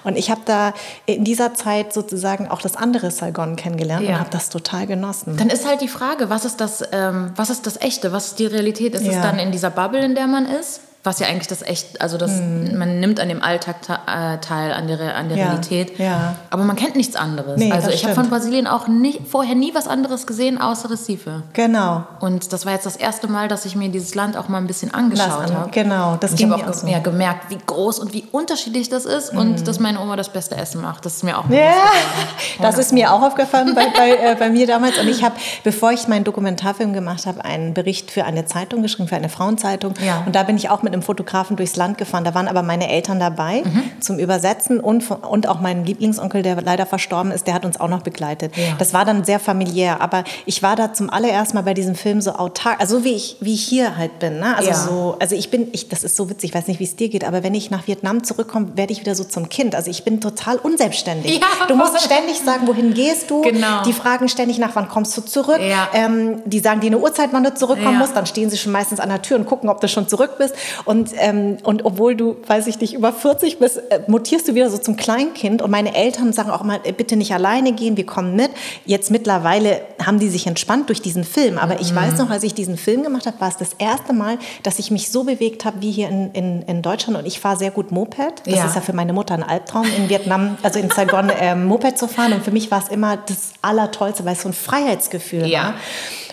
Und ich habe da in dieser Zeit sozusagen auch das andere Saigon kennengelernt und habe das total genossen. Dann ist halt die Frage, was ist das, ähm, was ist das Echte, was ist die Realität? Ist es dann in dieser Bubble, in der man ist? Was ja eigentlich das echt, also das, mhm. man nimmt an dem Alltag äh, teil, an der, an der ja, Realität. Ja. Aber man kennt nichts anderes. Nee, also ich habe von Brasilien auch nicht, vorher nie was anderes gesehen außer Recife. Genau. Und das war jetzt das erste Mal, dass ich mir dieses Land auch mal ein bisschen angeschaut habe. Genau, das und ich habe auch, so. ja, gemerkt, wie groß und wie unterschiedlich das ist mhm. und dass meine Oma das beste Essen macht. Das ist mir auch Ja, das ist mir auch aufgefallen bei, bei, äh, bei mir damals. Und ich habe, bevor ich meinen Dokumentarfilm gemacht habe, einen Bericht für eine Zeitung geschrieben, für eine Frauenzeitung. Ja. Und da bin ich auch mit einem Fotografen durchs Land gefahren. Da waren aber meine Eltern dabei mhm. zum Übersetzen und, und auch mein Lieblingsonkel, der leider verstorben ist, der hat uns auch noch begleitet. Ja. Das war dann sehr familiär. Aber ich war da zum allerersten Mal bei diesem Film so autark, also wie ich, wie ich hier halt bin. Ne? Also, ja. so, also ich bin, ich, das ist so witzig, ich weiß nicht, wie es dir geht, aber wenn ich nach Vietnam zurückkomme, werde ich wieder so zum Kind. Also ich bin total unselbstständig. Ja, du musst ständig sagen, wohin gehst du? Genau. Die fragen ständig nach, wann kommst du zurück? Ähm, die sagen dir eine Uhrzeit, wann du zurückkommen musst. Dann stehen sie schon meistens an der Tür und gucken, ob du schon zurück bist. Und, ähm, und obwohl du, weiß ich nicht, über 40 bist, äh, mutierst du wieder so zum Kleinkind. Und meine Eltern sagen auch mal, äh, bitte nicht alleine gehen, wir kommen mit. Jetzt mittlerweile haben die sich entspannt durch diesen Film. Aber ich mhm. weiß noch, als ich diesen Film gemacht habe, war es das erste Mal, dass ich mich so bewegt habe wie hier in, in, in Deutschland. Und ich fahre sehr gut Moped. Das ja. ist ja für meine Mutter ein Albtraum, in Vietnam, also in Saigon, äh, Moped zu fahren. Und für mich war es immer das Allertollste, weil es so ein Freiheitsgefühl ja. war.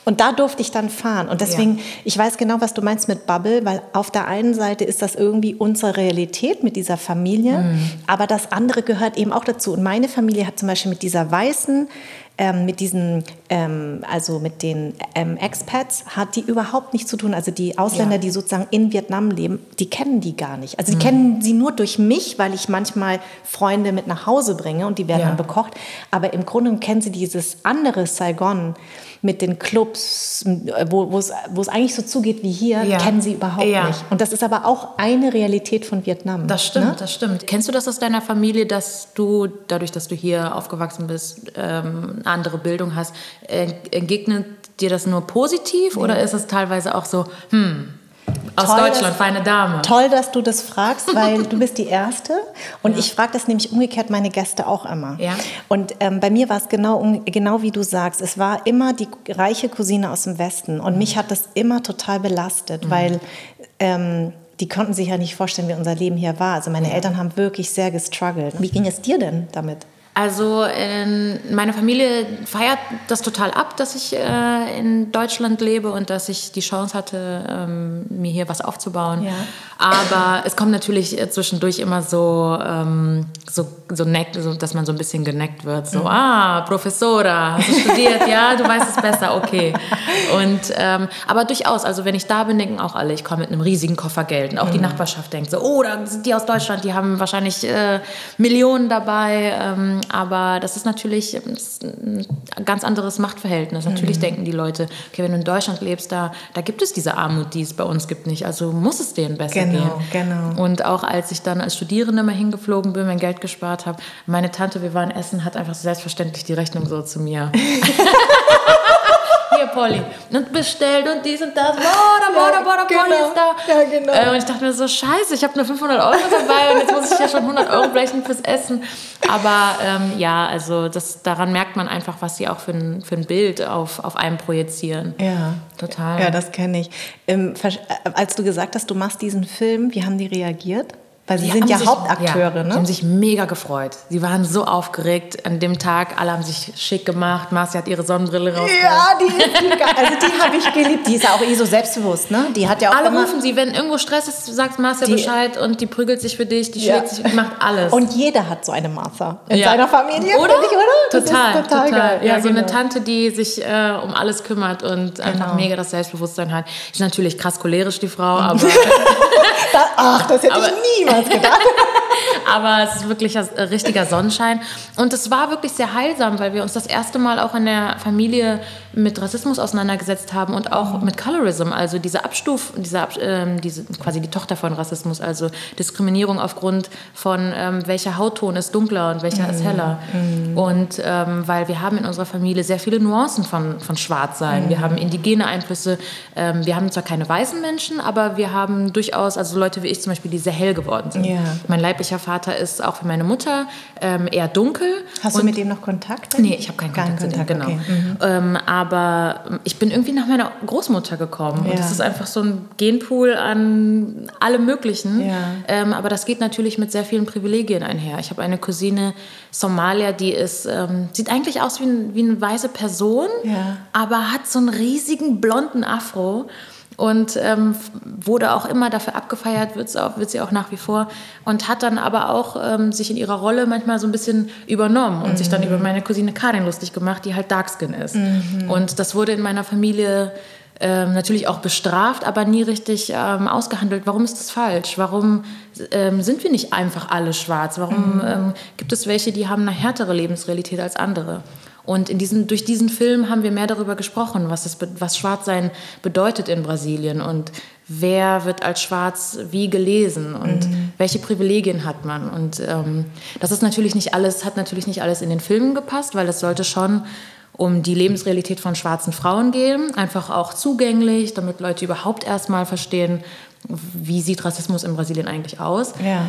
Und da durfte ich dann fahren. Und deswegen, ja. ich weiß genau, was du meinst mit Bubble, weil auf der einen Seite ist das irgendwie unsere Realität mit dieser Familie, mhm. aber das andere gehört eben auch dazu. Und meine Familie hat zum Beispiel mit dieser weißen ähm, mit diesen, ähm, also mit den ähm, Expats hat die überhaupt nichts zu tun. Also die Ausländer, ja. die sozusagen in Vietnam leben, die kennen die gar nicht. Also die mhm. kennen sie nur durch mich, weil ich manchmal Freunde mit nach Hause bringe und die werden ja. dann bekocht. Aber im Grunde kennen sie dieses andere Saigon mit den Clubs, wo es eigentlich so zugeht wie hier, ja. kennen sie überhaupt ja. nicht. Und das ist aber auch eine Realität von Vietnam. Das stimmt, ne? das stimmt. Kennst du das aus deiner Familie, dass du, dadurch, dass du hier aufgewachsen bist, ähm, eine andere Bildung hast, entgegnet dir das nur positiv nee. oder ist es teilweise auch so, hm, aus toll, Deutschland, dass, feine Dame. Toll, dass du das fragst, weil du bist die Erste. Und ja. ich frage das nämlich umgekehrt meine Gäste auch immer. Ja. Und ähm, bei mir war es genau, genau wie du sagst. Es war immer die reiche Cousine aus dem Westen. Und mich hat das immer total belastet, mhm. weil ähm, die konnten sich ja nicht vorstellen, wie unser Leben hier war. Also meine. Eltern haben wirklich sehr gestruggelt. Wie ging es dir denn damit? Also ähm, meine Familie feiert das total ab, dass ich äh, in Deutschland lebe und dass ich die Chance hatte, ähm, mir hier was aufzubauen. Ja. Aber es kommt natürlich zwischendurch immer so, ähm, so, so, neck, so, dass man so ein bisschen geneckt wird. So, mhm. ah, Professora, hast du studiert? ja, du weißt es besser, okay. Und, ähm, aber durchaus, also wenn ich da bin, denken auch alle, ich komme mit einem riesigen Koffer Geld. Und auch mhm. die Nachbarschaft denkt so, oh, da sind die aus Deutschland, die haben wahrscheinlich äh, Millionen dabei. Ähm, aber das ist natürlich ein ganz anderes Machtverhältnis. Natürlich mhm. denken die Leute, okay, wenn du in Deutschland lebst, da, da gibt es diese Armut, die es bei uns gibt nicht. Also muss es denen besser genau, gehen. Genau. Und auch als ich dann als Studierende mal hingeflogen bin, mein Geld gespart habe, meine Tante, wir waren essen, hat einfach selbstverständlich die Rechnung so zu mir. Polly und bestellt und dies und das. Bora, bora, bora, genau. Polly ist da. Ja, genau. Äh, und ich dachte mir so, scheiße, ich habe nur 500 Euro dabei und jetzt muss ich ja schon 100 Euro brechen fürs Essen. Aber ähm, ja, also das, daran merkt man einfach, was sie auch für ein, für ein Bild auf, auf einem projizieren. Ja. Total. Ja, das kenne ich. Ähm, äh, als du gesagt hast, du machst diesen Film, wie haben die reagiert? Weil sie die sind ja sich, Hauptakteure, ja, ne? Die haben sich mega gefreut. Sie waren so aufgeregt an dem Tag. Alle haben sich schick gemacht. Marcia hat ihre Sonnenbrille rausgeholt. Ja, die ist Also die habe ich geliebt. Die ist ja auch eh so selbstbewusst, ne? Die hat ja auch Alle rufen sie, wenn irgendwo Stress ist, sagt Marcia die, Bescheid und die prügelt sich für dich, die ja. schlägt sich, macht alles. Und jeder hat so eine Martha in ja. seiner Familie. Oder? Ich, oder? total, total, total. Ja, ja, so genau. eine Tante, die sich äh, um alles kümmert und genau. einfach mega das Selbstbewusstsein hat. Ist natürlich krass cholerisch, die Frau, aber... ach, das hätte aber, ich niemals gedacht. aber es ist wirklich ein richtiger Sonnenschein. Und es war wirklich sehr heilsam, weil wir uns das erste Mal auch in der Familie mit Rassismus auseinandergesetzt haben und auch mhm. mit Colorism, also diese Abstuf, diese, ähm, diese, quasi die Tochter von Rassismus, also Diskriminierung aufgrund von ähm, welcher Hautton ist dunkler und welcher mhm. ist heller. Mhm. Und ähm, weil wir haben in unserer Familie sehr viele Nuancen von, von Schwarzsein. Wir mhm. haben indigene Einflüsse. Ähm, wir haben zwar keine weißen Menschen, aber wir haben durchaus, also Leute wie ich zum Beispiel, die sehr hell geworden sind. Ja. Mein leiblicher Vater ist auch für meine Mutter ähm, eher dunkel. Hast du mit dem noch Kontakt? Nee, ich habe keinen Kontakt, Kontakt genau. Okay. Mhm. Ähm, aber ich bin irgendwie nach meiner Großmutter gekommen. Ja. Und das ist einfach so ein Genpool an allem Möglichen. Ja. Ähm, aber das geht natürlich mit sehr vielen Privilegien einher. Ich habe eine Cousine, Somalia, die ist, ähm, sieht eigentlich aus wie, ein, wie eine weiße Person, ja. aber hat so einen riesigen blonden Afro und ähm, wurde auch immer dafür abgefeiert, wird, auch, wird sie auch nach wie vor und hat dann aber auch ähm, sich in ihrer Rolle manchmal so ein bisschen übernommen und mhm. sich dann mhm. über meine Cousine Karin lustig gemacht, die halt Darkskin ist. Mhm. Und das wurde in meiner Familie ähm, natürlich auch bestraft, aber nie richtig ähm, ausgehandelt. Warum ist das falsch? Warum ähm, sind wir nicht einfach alle schwarz? Warum mhm. Ähm, gibt es welche, die haben eine härtere Lebensrealität als andere? Und in diesem, durch diesen Film haben wir mehr darüber gesprochen, was, das, was Schwarzsein bedeutet in Brasilien und wer wird als schwarz wie gelesen und mhm. welche Privilegien hat man. Und ähm, das ist natürlich nicht alles, hat natürlich nicht alles in den Filmen gepasst, weil es sollte schon um die Lebensrealität von schwarzen Frauen gehen, einfach auch zugänglich, damit Leute überhaupt erstmal verstehen, wie sieht Rassismus in Brasilien eigentlich aus. Ja.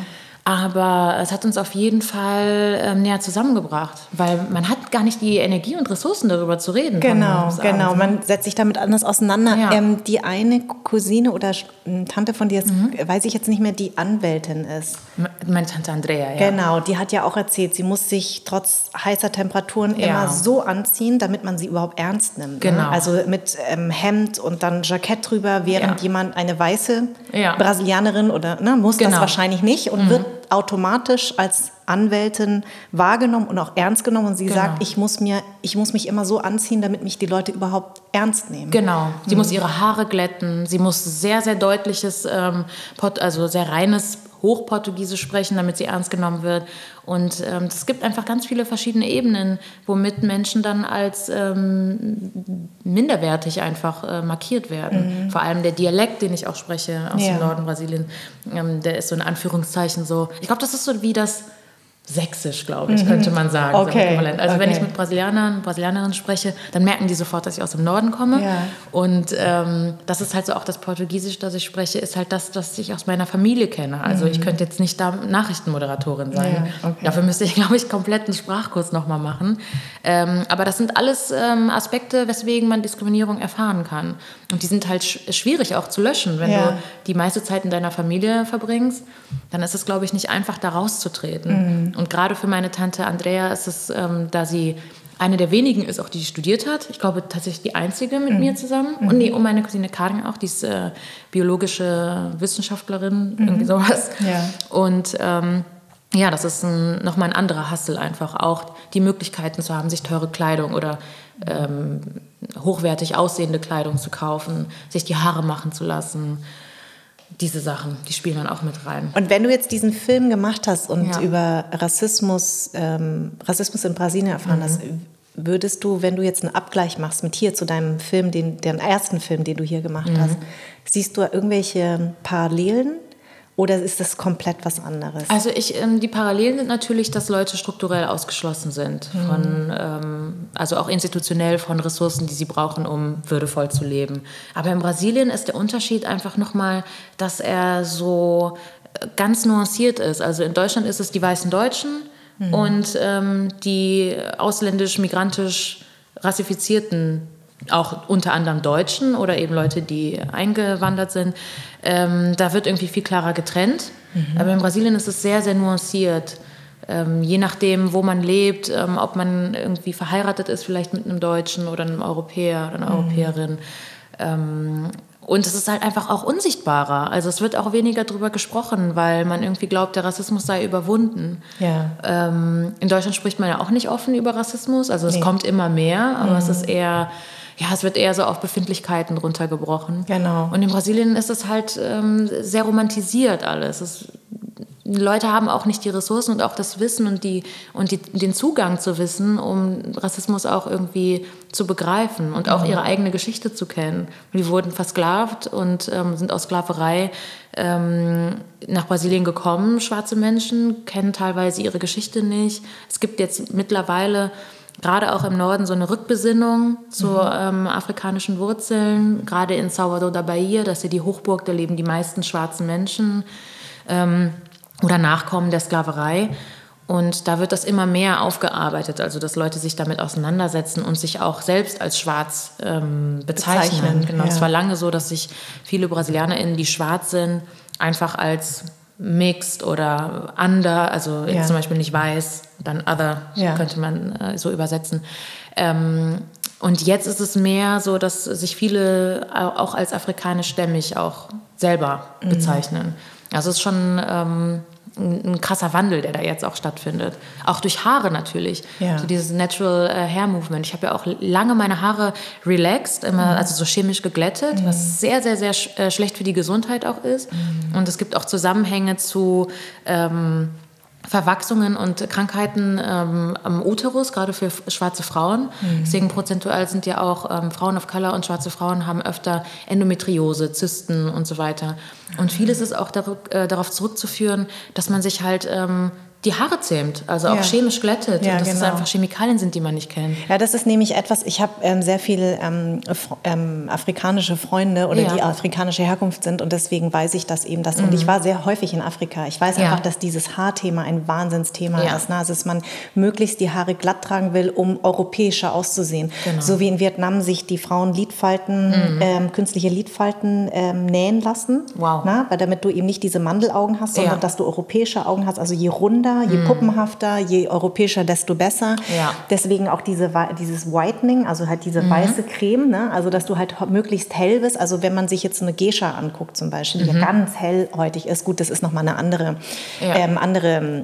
Aber es hat uns auf jeden Fall ähm, näher zusammengebracht, weil man hat gar nicht die Energie und Ressourcen darüber zu reden. Genau, genau. Man setzt sich damit anders auseinander. Ja. Ähm, die eine Cousine oder Tante von dir, ist, mhm. weiß ich jetzt nicht mehr, die Anwältin ist. Meine Tante Andrea, ja. Genau, die hat ja auch erzählt, sie muss sich trotz heißer Temperaturen ja. immer so anziehen, damit man sie überhaupt ernst nimmt. Ne? Genau. Ne? Also mit ähm, Hemd und dann Jackett drüber, während ja. jemand eine weiße Brasilianerin oder ne, muss genau. das wahrscheinlich nicht und mhm. wird automatisch als Anwältin wahrgenommen und auch ernst genommen. Und sie genau. sagt, ich muss, mir, ich muss mich immer so anziehen, damit mich die Leute überhaupt ernst nehmen. Genau. Sie mhm. muss ihre Haare glätten. Sie muss sehr, sehr deutliches, ähm, also sehr reines Hochportugiesisch sprechen, damit sie ernst genommen wird. Und ähm, es gibt einfach ganz viele verschiedene Ebenen, womit Menschen dann als ähm, minderwertig einfach äh, markiert werden. Mhm. Vor allem der Dialekt, den ich auch spreche aus ja. dem Norden Brasilien, ähm, der ist so in Anführungszeichen so. Ich glaube, das ist so wie das sächsisch, glaube ich, mhm. könnte man sagen. Okay. So also okay. wenn ich mit Brasilianern, Brasilianerinnen spreche, dann merken die sofort, dass ich aus dem Norden komme. Ja. Und ähm, das ist halt so auch das Portugiesisch, das ich spreche, ist halt das, was ich aus meiner Familie kenne. Also mhm. ich könnte jetzt nicht da Nachrichtenmoderatorin sein. Ja, okay. Dafür müsste ich, glaube ich, komplett einen Sprachkurs nochmal machen. Ähm, aber das sind alles ähm, Aspekte, weswegen man Diskriminierung erfahren kann. Und die sind halt sch schwierig auch zu löschen, wenn ja. du die meiste Zeit in deiner Familie verbringst. Dann ist es, glaube ich, nicht einfach, da rauszutreten. Mhm. Und gerade für meine Tante Andrea ist es, ähm, da sie eine der wenigen ist, auch die studiert hat. Ich glaube tatsächlich die einzige mit mhm. mir zusammen. Mhm. Und nee, und meine Cousine Karin auch, die ist äh, biologische Wissenschaftlerin, mhm. irgendwie sowas. Ja. Und ähm, ja, das ist ein, nochmal ein anderer Hassel einfach auch, die Möglichkeiten zu haben, sich teure Kleidung oder ähm, hochwertig aussehende Kleidung zu kaufen, sich die Haare machen zu lassen diese Sachen, die spielen dann auch mit rein. Und wenn du jetzt diesen Film gemacht hast und ja. über Rassismus, ähm, Rassismus in Brasilien erfahren mhm. hast, würdest du, wenn du jetzt einen Abgleich machst mit hier zu deinem Film, den, den ersten Film, den du hier gemacht mhm. hast, siehst du irgendwelche Parallelen oder ist das komplett was anderes? Also ich, ähm, die Parallelen sind natürlich, dass Leute strukturell ausgeschlossen sind, mhm. von, ähm, also auch institutionell von Ressourcen, die sie brauchen, um würdevoll zu leben. Aber in Brasilien ist der Unterschied einfach nochmal, dass er so äh, ganz nuanciert ist. Also in Deutschland ist es die weißen Deutschen mhm. und ähm, die ausländisch-migrantisch rassifizierten auch unter anderem Deutschen oder eben Leute, die eingewandert sind, ähm, da wird irgendwie viel klarer getrennt. Mhm. Aber in Brasilien ist es sehr, sehr nuanciert. Ähm, je nachdem, wo man lebt, ähm, ob man irgendwie verheiratet ist, vielleicht mit einem Deutschen oder einem Europäer oder einer mhm. Europäerin. Ähm, und es ist halt einfach auch unsichtbarer. Also es wird auch weniger darüber gesprochen, weil man irgendwie glaubt, der Rassismus sei überwunden. Ja. Ähm, in Deutschland spricht man ja auch nicht offen über Rassismus. Also es nee. kommt immer mehr, aber mhm. es ist eher ja, es wird eher so auf Befindlichkeiten runtergebrochen. Genau. Und in Brasilien ist es halt ähm, sehr romantisiert alles. Es, Leute haben auch nicht die Ressourcen und auch das Wissen und, die, und die, den Zugang zu Wissen, um Rassismus auch irgendwie zu begreifen und auch mhm. ihre eigene Geschichte zu kennen. Die wurden versklavt und ähm, sind aus Sklaverei ähm, nach Brasilien gekommen, schwarze Menschen, kennen teilweise ihre Geschichte nicht. Es gibt jetzt mittlerweile gerade auch im Norden so eine Rückbesinnung zu mhm. ähm, afrikanischen Wurzeln. Gerade in Salvador da Bahia, das ist ja die Hochburg, da leben die meisten schwarzen Menschen ähm, oder Nachkommen der Sklaverei. Und da wird das immer mehr aufgearbeitet, also dass Leute sich damit auseinandersetzen und sich auch selbst als schwarz ähm, bezeichnen. bezeichnen. Genau, ja. es war lange so, dass sich viele BrasilianerInnen, die schwarz sind, einfach als mixed oder under, also ja. zum Beispiel nicht weiß, dann other, ja. könnte man äh, so übersetzen. Ähm, und jetzt ist es mehr so, dass sich viele auch als afrikanischstämmig auch selber mhm. bezeichnen. Mhm. Also es ist schon ähm, ein, krasser Wandel, der da jetzt auch stattfindet. Auch durch Haare natürlich. Ja. So dieses Natural äh, Hair Movement. Ich habe ja auch lange meine Haare relaxed, immer, mhm. also so chemisch geglättet, mhm. was sehr, sehr, sehr sch äh, schlecht für die Gesundheit auch ist. Mhm. Und es gibt auch Zusammenhänge zu ähm, Verwachsungen und Krankheiten ähm, am Uterus, gerade für schwarze Frauen. Mhm. Deswegen prozentual sind ja auch ähm, Frauen of Color und schwarze Frauen haben öfter Endometriose, Zysten und so weiter. Und vieles ist auch äh, darauf zurückzuführen, dass man sich halt ähm, die Haare zähmt, also auch ja. chemisch glättet. Ja, und dass genau. es einfach Chemikalien sind, die man nicht kennt. Ja, das ist nämlich etwas, ich habe ähm, sehr viele ähm, ähm, afrikanische Freunde oder ja. die afrikanische Herkunft sind und deswegen weiß ich das eben. Das. Mhm. Und ich war sehr häufig in Afrika. Ich weiß einfach, dass dieses Haarthema ein Wahnsinnsthema ist. Ne? Also, dass man möglichst die Haare glatt tragen will, um europäischer auszusehen. Genau. So wie in Vietnam sich die Frauen Lidfalten, mhm. Ähm, künstliche Lidfalten ähm, nähen lassen. Wow. Na? Ne? Weil damit du eben nicht diese Mandelaugen hast, sondern dass du europäische Augen hast, also je runder je mm. puppenhafter, je europäischer, desto besser. Ja. Deswegen auch diese, dieses Whitening, also halt diese mhm. weiße Creme, ne? also dass du halt möglichst hell bist. Also wenn man sich jetzt eine Gescha anguckt zum Beispiel, die mhm. ja ganz hellhäutig ist, gut, das ist nochmal eine andere, ja. ähm, andere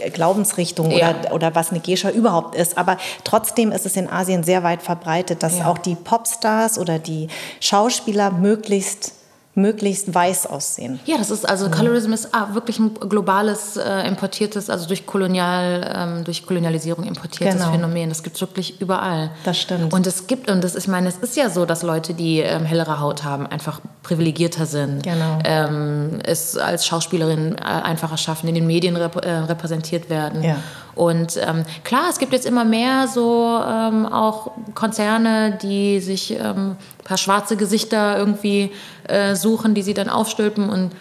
äh, Glaubensrichtung ja. oder, oder was eine Gescha überhaupt ist. Aber trotzdem ist es in Asien sehr weit verbreitet, dass auch die Popstars oder die Schauspieler möglichst möglichst weiß aussehen. Ja, das ist also mhm. Colorism ist ah, wirklich ein globales äh, importiertes, also durch Kolonial, ähm, durch Kolonialisierung importiertes genau. Phänomen. Das gibt es wirklich überall. Das stimmt. Und es gibt und das, ich meine, es ist ja so, dass Leute, die ähm, hellere Haut haben, einfach privilegierter sind. Genau. Ähm, es als Schauspielerin äh, einfacher schaffen, in den Medien rep äh, repräsentiert werden. Ja. Und ähm, klar, es gibt jetzt immer mehr so ähm, auch Konzerne, die sich ähm, ein paar schwarze Gesichter irgendwie äh, suchen, die sie dann aufstülpen und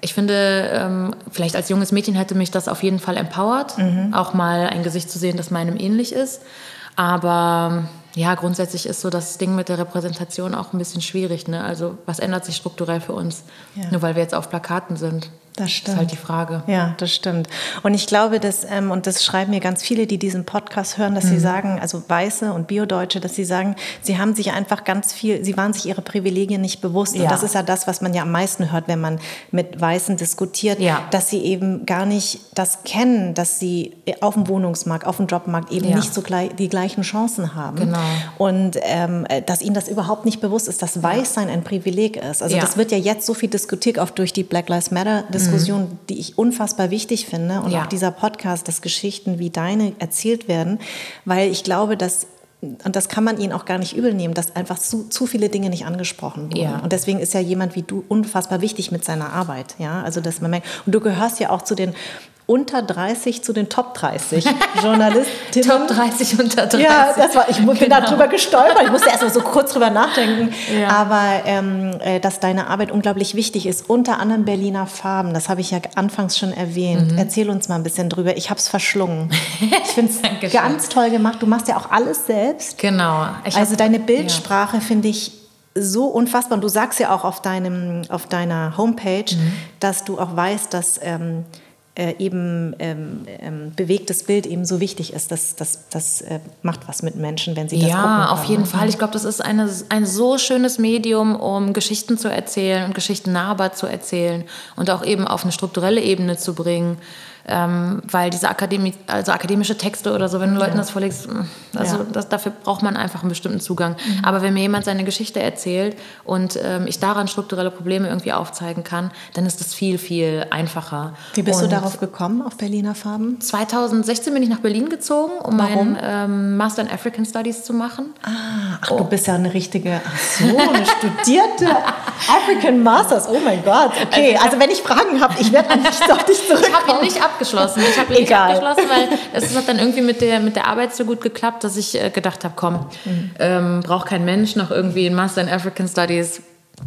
ich finde, ähm, vielleicht als junges Mädchen hätte mich das auf jeden Fall empowert, mhm. auch mal ein Gesicht zu sehen, das meinem ähnlich ist. Aber ja, grundsätzlich ist so das Ding mit der Repräsentation auch ein bisschen schwierig. Ne? Also was ändert sich strukturell für uns, ja. nur weil wir jetzt auf Plakaten sind? Das stimmt. Das ist halt die Frage. Ja, das stimmt. Und ich glaube, dass, ähm, und das schreiben mir ganz viele, die diesen Podcast hören, dass mhm. sie sagen, also Weiße und Biodeutsche, dass sie sagen, sie haben sich einfach ganz viel, sie waren sich ihre Privilegien nicht bewusst. Ja. Und das ist ja das, was man ja am meisten hört, wenn man mit Weißen diskutiert, ja. dass sie eben gar nicht das kennen, dass sie auf dem Wohnungsmarkt, auf dem Jobmarkt eben ja. nicht so gleich, die gleichen Chancen haben. Genau. Und ähm, dass ihnen das überhaupt nicht bewusst ist, dass Weißsein ein Privileg ist. Also das wird ja jetzt so viel diskutiert, auch durch die Black Lives Matter Diskussion mhm. die ich unfassbar wichtig finde und ja. auch dieser Podcast, dass Geschichten wie deine erzählt werden, weil ich glaube, dass und das kann man ihnen auch gar nicht übel nehmen, dass einfach zu, zu viele Dinge nicht angesprochen wurden. Ja. Und deswegen ist ja jemand wie du unfassbar wichtig mit seiner Arbeit. Ja, also dass man merkt, und du gehörst ja auch zu den unter 30 zu den Top 30 Journalistinnen. Top 30 unter 30. Ja, das war, ich bin genau. darüber gestolpert. Ich musste erst mal so kurz drüber nachdenken. Ja. Aber ähm, äh, dass deine Arbeit unglaublich wichtig ist, unter anderem Berliner Farben, das habe ich ja anfangs schon erwähnt. Mhm. Erzähl uns mal ein bisschen drüber. Ich habe es verschlungen. Ich finde es ganz toll gemacht. Du machst ja auch alles selbst. Genau. Ich also hab, deine Bildsprache ja. finde ich so unfassbar. Und du sagst ja auch auf, deinem, auf deiner Homepage, mhm. dass du auch weißt, dass... Ähm, äh, eben ähm, ähm, bewegtes Bild eben so wichtig ist. Das, das, das äh, macht was mit Menschen, wenn sie das ja. Ja, auf jeden Fall. Ich glaube, das ist eine, ein so schönes Medium, um Geschichten zu erzählen und Geschichten nahbar zu erzählen und auch eben auf eine strukturelle Ebene zu bringen. Ähm, weil diese Akademie, also akademische Texte oder so, wenn du ja. Leuten das vorlegst, mm, also ja. das, dafür braucht man einfach einen bestimmten Zugang. Mhm. Aber wenn mir jemand seine Geschichte erzählt und ähm, ich daran strukturelle Probleme irgendwie aufzeigen kann, dann ist das viel, viel einfacher. Wie bist und du darauf gekommen, auf Berliner Farben? 2016 bin ich nach Berlin gezogen, um Warum? meinen ähm, Master in African Studies zu machen. Ah, ach, oh. du bist ja eine richtige, ach so, eine studierte African Masters. Oh mein Gott, okay. Also, also wenn ich Fragen habe, ich werde nicht auf dich zurückkommen. Ich habe ihn nicht ab abgeschlossen. Ich habe nicht abgeschlossen, weil es hat dann irgendwie mit der, mit der Arbeit so gut geklappt, dass ich äh, gedacht habe, komm, mhm. ähm, braucht kein Mensch noch irgendwie ein Master in African Studies.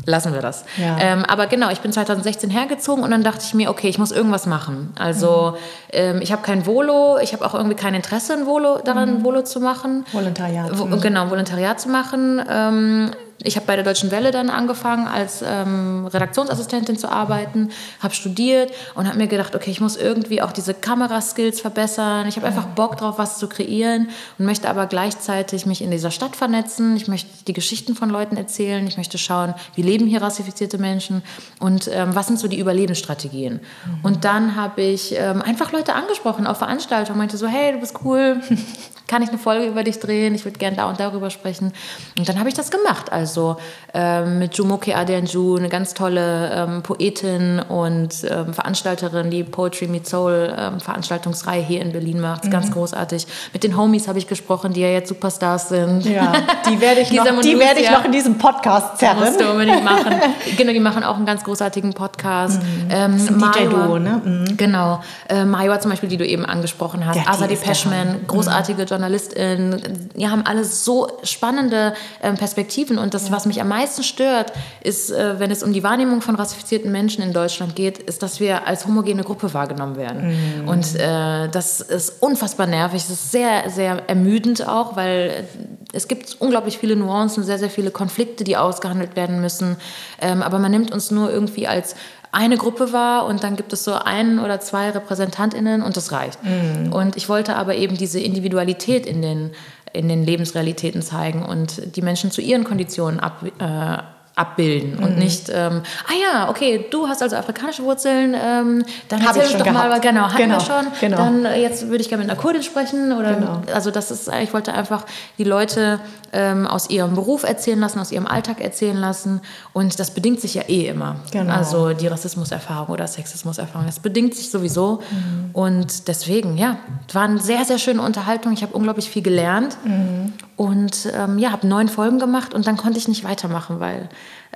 Lassen wir das. Ja. Ähm, aber genau, ich bin 2016 hergezogen und dann dachte ich mir, okay, ich muss irgendwas machen. Also mhm. ähm, ich habe kein Volo, ich habe auch irgendwie kein Interesse in Volo, daran, mhm. Volo zu machen. Volontariat. Wo, genau, Volontariat zu machen. Ähm, ich habe bei der Deutschen Welle dann angefangen, als ähm, Redaktionsassistentin zu arbeiten, habe studiert und habe mir gedacht, okay, ich muss irgendwie auch diese Kameraskills verbessern. Ich habe einfach Bock drauf, was zu kreieren und möchte aber gleichzeitig mich in dieser Stadt vernetzen. Ich möchte die Geschichten von Leuten erzählen. Ich möchte schauen, wie leben hier rassifizierte Menschen und ähm, was sind so die Überlebensstrategien. Mhm. Und dann habe ich ähm, einfach Leute angesprochen auf Veranstaltungen, meinte so, hey, du bist cool, kann ich eine Folge über dich drehen? Ich würde gerne da und darüber sprechen. Und dann habe ich das gemacht. Also ähm, mit Jumoke Adenju, eine ganz tolle ähm, Poetin und ähm, Veranstalterin, die Poetry Meet Soul ähm, Veranstaltungsreihe hier in Berlin macht. Mhm. Ganz großartig. Mit den Homies habe ich gesprochen, die ja jetzt Superstars sind. Ja, die werde ich, noch, die werde ich noch in diesem Podcast zerren. Musst du unbedingt machen. genau, die machen auch einen ganz großartigen Podcast. Mhm. Ähm, DJ-Duo, ne? Mhm. Genau. Äh, Major zum Beispiel, die du eben angesprochen hast. Ja, Azadi Peschman, großartige mhm. Journalistin. Die haben alle so spannende äh, Perspektiven. Und das, ja. was mich am meisten stört, ist, äh, wenn es um die Wahrnehmung von rassifizierten Menschen in Deutschland geht, ist, dass wir als homogene Gruppe wahrgenommen werden. Mhm. Und äh, das ist unfassbar nervig. Es ist sehr, sehr ermüdend auch, weil es gibt unglaublich viele Nuancen, sehr, sehr viele Konflikte, die ausgehandelt werden müssen. Ähm, aber man nimmt uns nur irgendwie als eine Gruppe war und dann gibt es so ein oder zwei Repräsentantinnen und das reicht. Mhm. Und ich wollte aber eben diese Individualität in den, in den Lebensrealitäten zeigen und die Menschen zu ihren Konditionen ab, äh, abbilden und mhm. nicht, ähm, ah ja, okay, du hast also afrikanische Wurzeln, ähm, dann erzähl uns doch gehabt. mal, genau, hatten genau, wir schon, genau. dann äh, jetzt würde ich gerne mit einer Kurdin sprechen oder, genau. also das ist, ich wollte einfach die Leute ähm, aus ihrem Beruf erzählen lassen, aus ihrem Alltag erzählen lassen und das bedingt sich ja eh immer, genau. also die Rassismuserfahrung oder Sexismuserfahrung, das bedingt sich sowieso mhm. und deswegen, ja, war eine sehr, sehr schöne Unterhaltung, ich habe unglaublich viel gelernt mhm. Und ähm, ja, habe neun Folgen gemacht und dann konnte ich nicht weitermachen, weil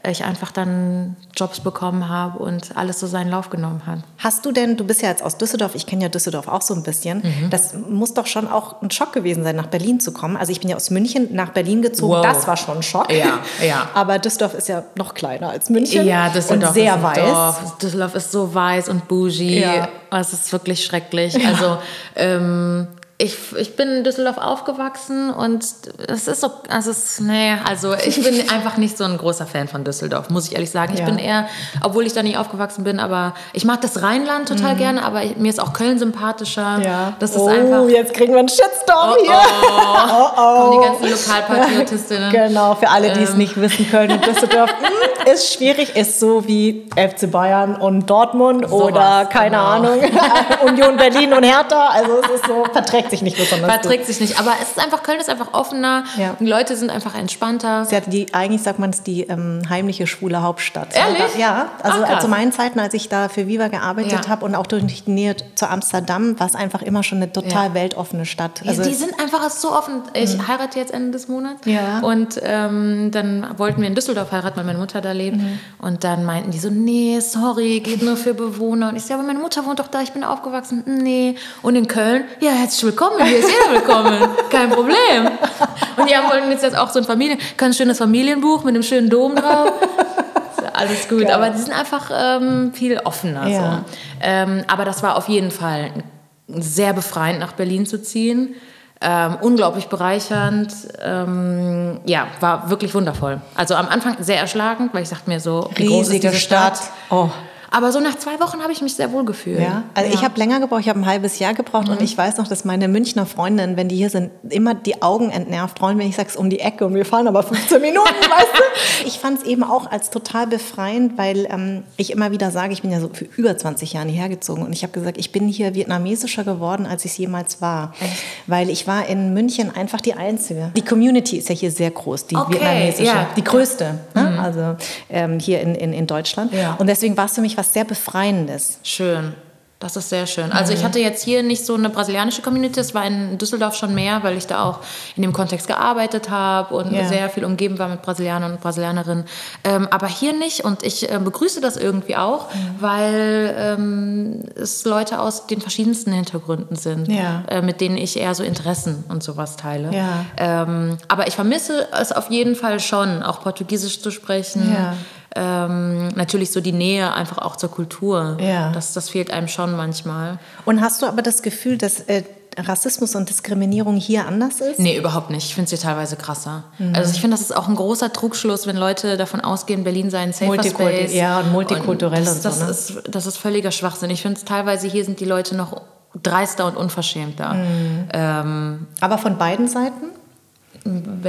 ich einfach dann Jobs bekommen habe und alles so seinen Lauf genommen hat. Hast du denn, du bist ja jetzt aus Düsseldorf, ich kenne ja Düsseldorf auch so ein bisschen, mhm. das muss doch schon auch ein Schock gewesen sein, nach Berlin zu kommen. Also ich bin ja aus München nach Berlin gezogen, wow. das war schon ein Schock. Ja, ja. Aber Düsseldorf ist ja noch kleiner als München. Ja, Düsseldorf und sehr weiß. Dorf. Düsseldorf ist so weiß und bougie. Ja. Es ist wirklich schrecklich. Ja. Also ähm, ich, ich bin in Düsseldorf aufgewachsen und es ist so, also es, nee, also ich bin einfach nicht so ein großer Fan von Düsseldorf, muss ich ehrlich sagen. Ich ja. bin eher, obwohl ich da nicht aufgewachsen bin, aber ich mag das Rheinland total mhm. gerne, aber mir ist auch Köln sympathischer. Ja. Das ist oh, einfach. Jetzt kriegen wir einen Shitstorm oh, hier. Oh, oh, oh. Kommen die ganzen Lokalpatriotistinnen. Genau, für alle, die es ähm. nicht wissen, Köln und Düsseldorf ist schwierig, ist so wie FC Bayern und Dortmund so oder was, keine genau. Ahnung, Union Berlin und Hertha. Also es ist so verträglich verträgt sich nicht besonders Verträgt gut. sich nicht, aber es ist einfach, Köln ist einfach offener, ja. die Leute sind einfach entspannter. Sie hat die, eigentlich sagt man es die ähm, heimliche schwule Hauptstadt. Ehrlich? Ja, also Ach, zu meinen Zeiten, als ich da für Viva gearbeitet ja. habe und auch durch die Nähe zu Amsterdam, war es einfach immer schon eine total ja. weltoffene Stadt. Also die sind einfach so offen. Ich mhm. heirate jetzt Ende des Monats ja. und ähm, dann wollten wir in Düsseldorf heiraten, weil meine Mutter da lebt mhm. und dann meinten die so, nee, sorry, geht nur für Bewohner und ich sage, aber meine Mutter wohnt doch da, ich bin aufgewachsen, nee. Und in Köln, ja, herzlich willkommen, hier ist jeder willkommen, kein Problem. Und die haben wollten jetzt auch so ein Familien, kein schönes Familienbuch mit einem schönen Dom drauf. Alles gut, Geil. aber die sind einfach ähm, viel offener. Ja. So. Ähm, aber das war auf jeden Fall sehr befreiend, nach Berlin zu ziehen. Ähm, unglaublich bereichernd. Ähm, ja, war wirklich wundervoll. Also am Anfang sehr erschlagend, weil ich dachte mir so, riesige Stadt. Stadt. Oh. Aber so nach zwei Wochen habe ich mich sehr wohl gefühlt. Ja, also ja. ich habe länger gebraucht, ich habe ein halbes Jahr gebraucht mhm. und ich weiß noch, dass meine Münchner Freundinnen, wenn die hier sind, immer die Augen entnervt freuen, wenn ich sage, es um die Ecke und wir fahren aber 15 Minuten, weißt du? Ich fand es eben auch als total befreiend, weil ähm, ich immer wieder sage, ich bin ja so für über 20 Jahre hierher gezogen und ich habe gesagt, ich bin hier vietnamesischer geworden, als ich es jemals war. Echt? Weil ich war in München einfach die Einzige. Die Community ist ja hier sehr groß, die okay, vietnamesische, ja. die größte, ne? mhm. also ähm, hier in, in, in Deutschland. Ja. Und deswegen war es für mich was was sehr Befreiendes. Schön. Das ist sehr schön. Also ich mhm. hatte jetzt hier nicht so eine brasilianische Community, es war in Düsseldorf schon mehr, weil ich da auch in dem Kontext gearbeitet habe und yeah. sehr viel umgeben war mit Brasilianern und Brasilianerinnen. Ähm, aber hier nicht und ich äh, begrüße das irgendwie auch, mhm. weil ähm, es Leute aus den verschiedensten Hintergründen sind, ja. äh, mit denen ich eher so Interessen und sowas teile. Ja. Ähm, aber ich vermisse es auf jeden Fall schon, auch Portugiesisch zu sprechen. Ja ähm, natürlich so die Nähe einfach auch zur Kultur. Ja. Das, das fehlt einem schon manchmal. Und hast du aber das Gefühl, dass äh, Rassismus und Diskriminierung hier anders ist? Nee, überhaupt nicht. Ich finde es hier teilweise krasser. Mhm. Also ich finde, das ist auch ein großer Trugschluss, wenn Leute davon ausgehen, Berlin sei ein safer Multikult Space. Ja, und multikulturell und, das, und so. Ne? ist, das ist völliger Schwachsinn. Ich finde es teilweise, hier sind die Leute noch dreister und unverschämter. Mhm. Ähm, aber von beiden Seiten?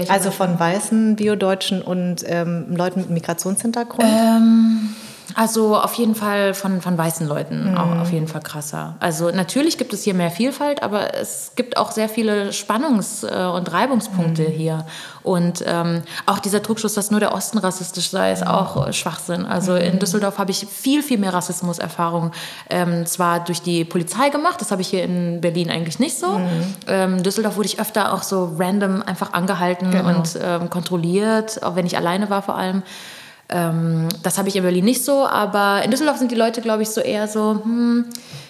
Also von weißen Biodeutschen und ähm, Leuten mit Migrationshintergrund? Ähm, also auf jeden Fall von, von weißen Leuten, mhm. auch auf jeden Fall krasser. Also natürlich gibt es hier mehr Vielfalt, aber es gibt auch sehr viele Spannungs- äh, und Reibungspunkte mhm. hier. Und ähm, auch dieser Trugschluss, dass nur der Osten rassistisch sei, ist mhm. auch Schwachsinn. Also in mhm. Düsseldorf habe ich viel, viel mehr Rassismuserfahrung ähm, zwar durch die Polizei gemacht, das habe ich hier in Berlin eigentlich nicht so. Mhm. Ähm, Düsseldorf wurde ich öfter auch so random einfach angehalten genau. und ähm, kontrolliert, auch wenn ich alleine war vor allem. Ähm, das habe ich in Berlin nicht so, aber in Düsseldorf sind die Leute, glaube ich, so eher so, hm,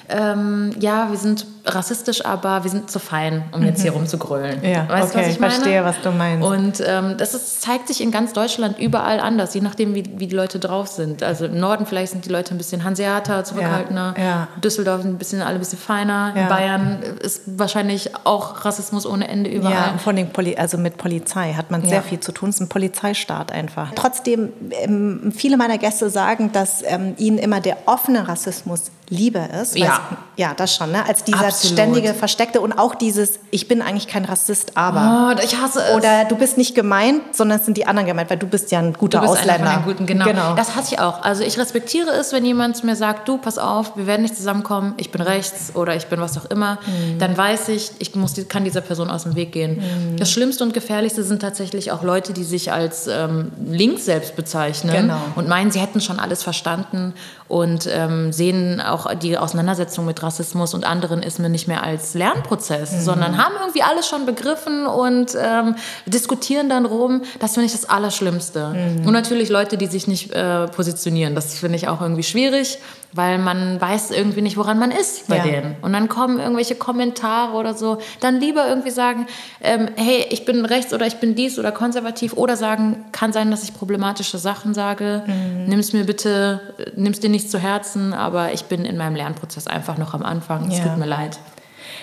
ähm, ja, wir sind rassistisch, aber wir sind zu fein, um jetzt hier mhm. rumzugrölen. Ja, weißt okay, du, was ich, meine? verstehe, was du meinst. Und ähm, das ist, zeigt sich in ganz Deutschland überall anders, je nachdem, wie, wie die Leute drauf sind. Also im Norden vielleicht sind die Leute ein bisschen hanseater, zurückhaltender. Ja, ja. Düsseldorf ein bisschen, alle ein bisschen feiner. Ja. In Bayern ist wahrscheinlich auch Rassismus ohne Ende überall. Ja, und vor allem Poli also mit Polizei hat man sehr viel zu tun. Es ist ein Polizeistaat einfach. Trotzdem, ähm, viele meiner Gäste sagen, dass ähm, ihnen immer der offene Rassismus lieber ist. Ja. ja, das schon, ne? als dieser Absolut. ständige Versteckte und auch dieses, ich bin eigentlich kein Rassist, aber. Oh, ich hasse es. Oder du bist nicht gemeint, sondern es sind die anderen gemeint, weil du bist ja ein guter du bist Ausländer. Ein guten, genau. genau. Das hasse ich auch. Also ich respektiere es, wenn jemand mir sagt, du, pass auf, wir werden nicht zusammenkommen, ich bin rechts oder ich bin was auch immer. Mhm. Dann weiß ich, ich muss, kann dieser Person aus dem Weg gehen. Mhm. Das Schlimmste und Gefährlichste sind tatsächlich auch Leute, die sich als ähm, links selbst bezeichnen genau. und meinen, sie hätten schon alles verstanden und ähm, sehen auch die Auseinandersetzung mit Rassismus und anderen Ismen nicht mehr als Lernprozess, mhm. sondern haben irgendwie alles schon begriffen und ähm, diskutieren dann rum. Das finde ich das Allerschlimmste. Mhm. Und natürlich Leute, die sich nicht äh, positionieren. Das finde ich auch irgendwie schwierig weil man weiß irgendwie nicht, woran man ist bei ja. denen. Und dann kommen irgendwelche Kommentare oder so. Dann lieber irgendwie sagen, ähm, hey, ich bin rechts oder ich bin dies oder konservativ oder sagen, kann sein, dass ich problematische Sachen sage. Mhm. Nimm's mir bitte, nimm's dir nicht zu Herzen, aber ich bin in meinem Lernprozess einfach noch am Anfang. Es ja. tut mir leid.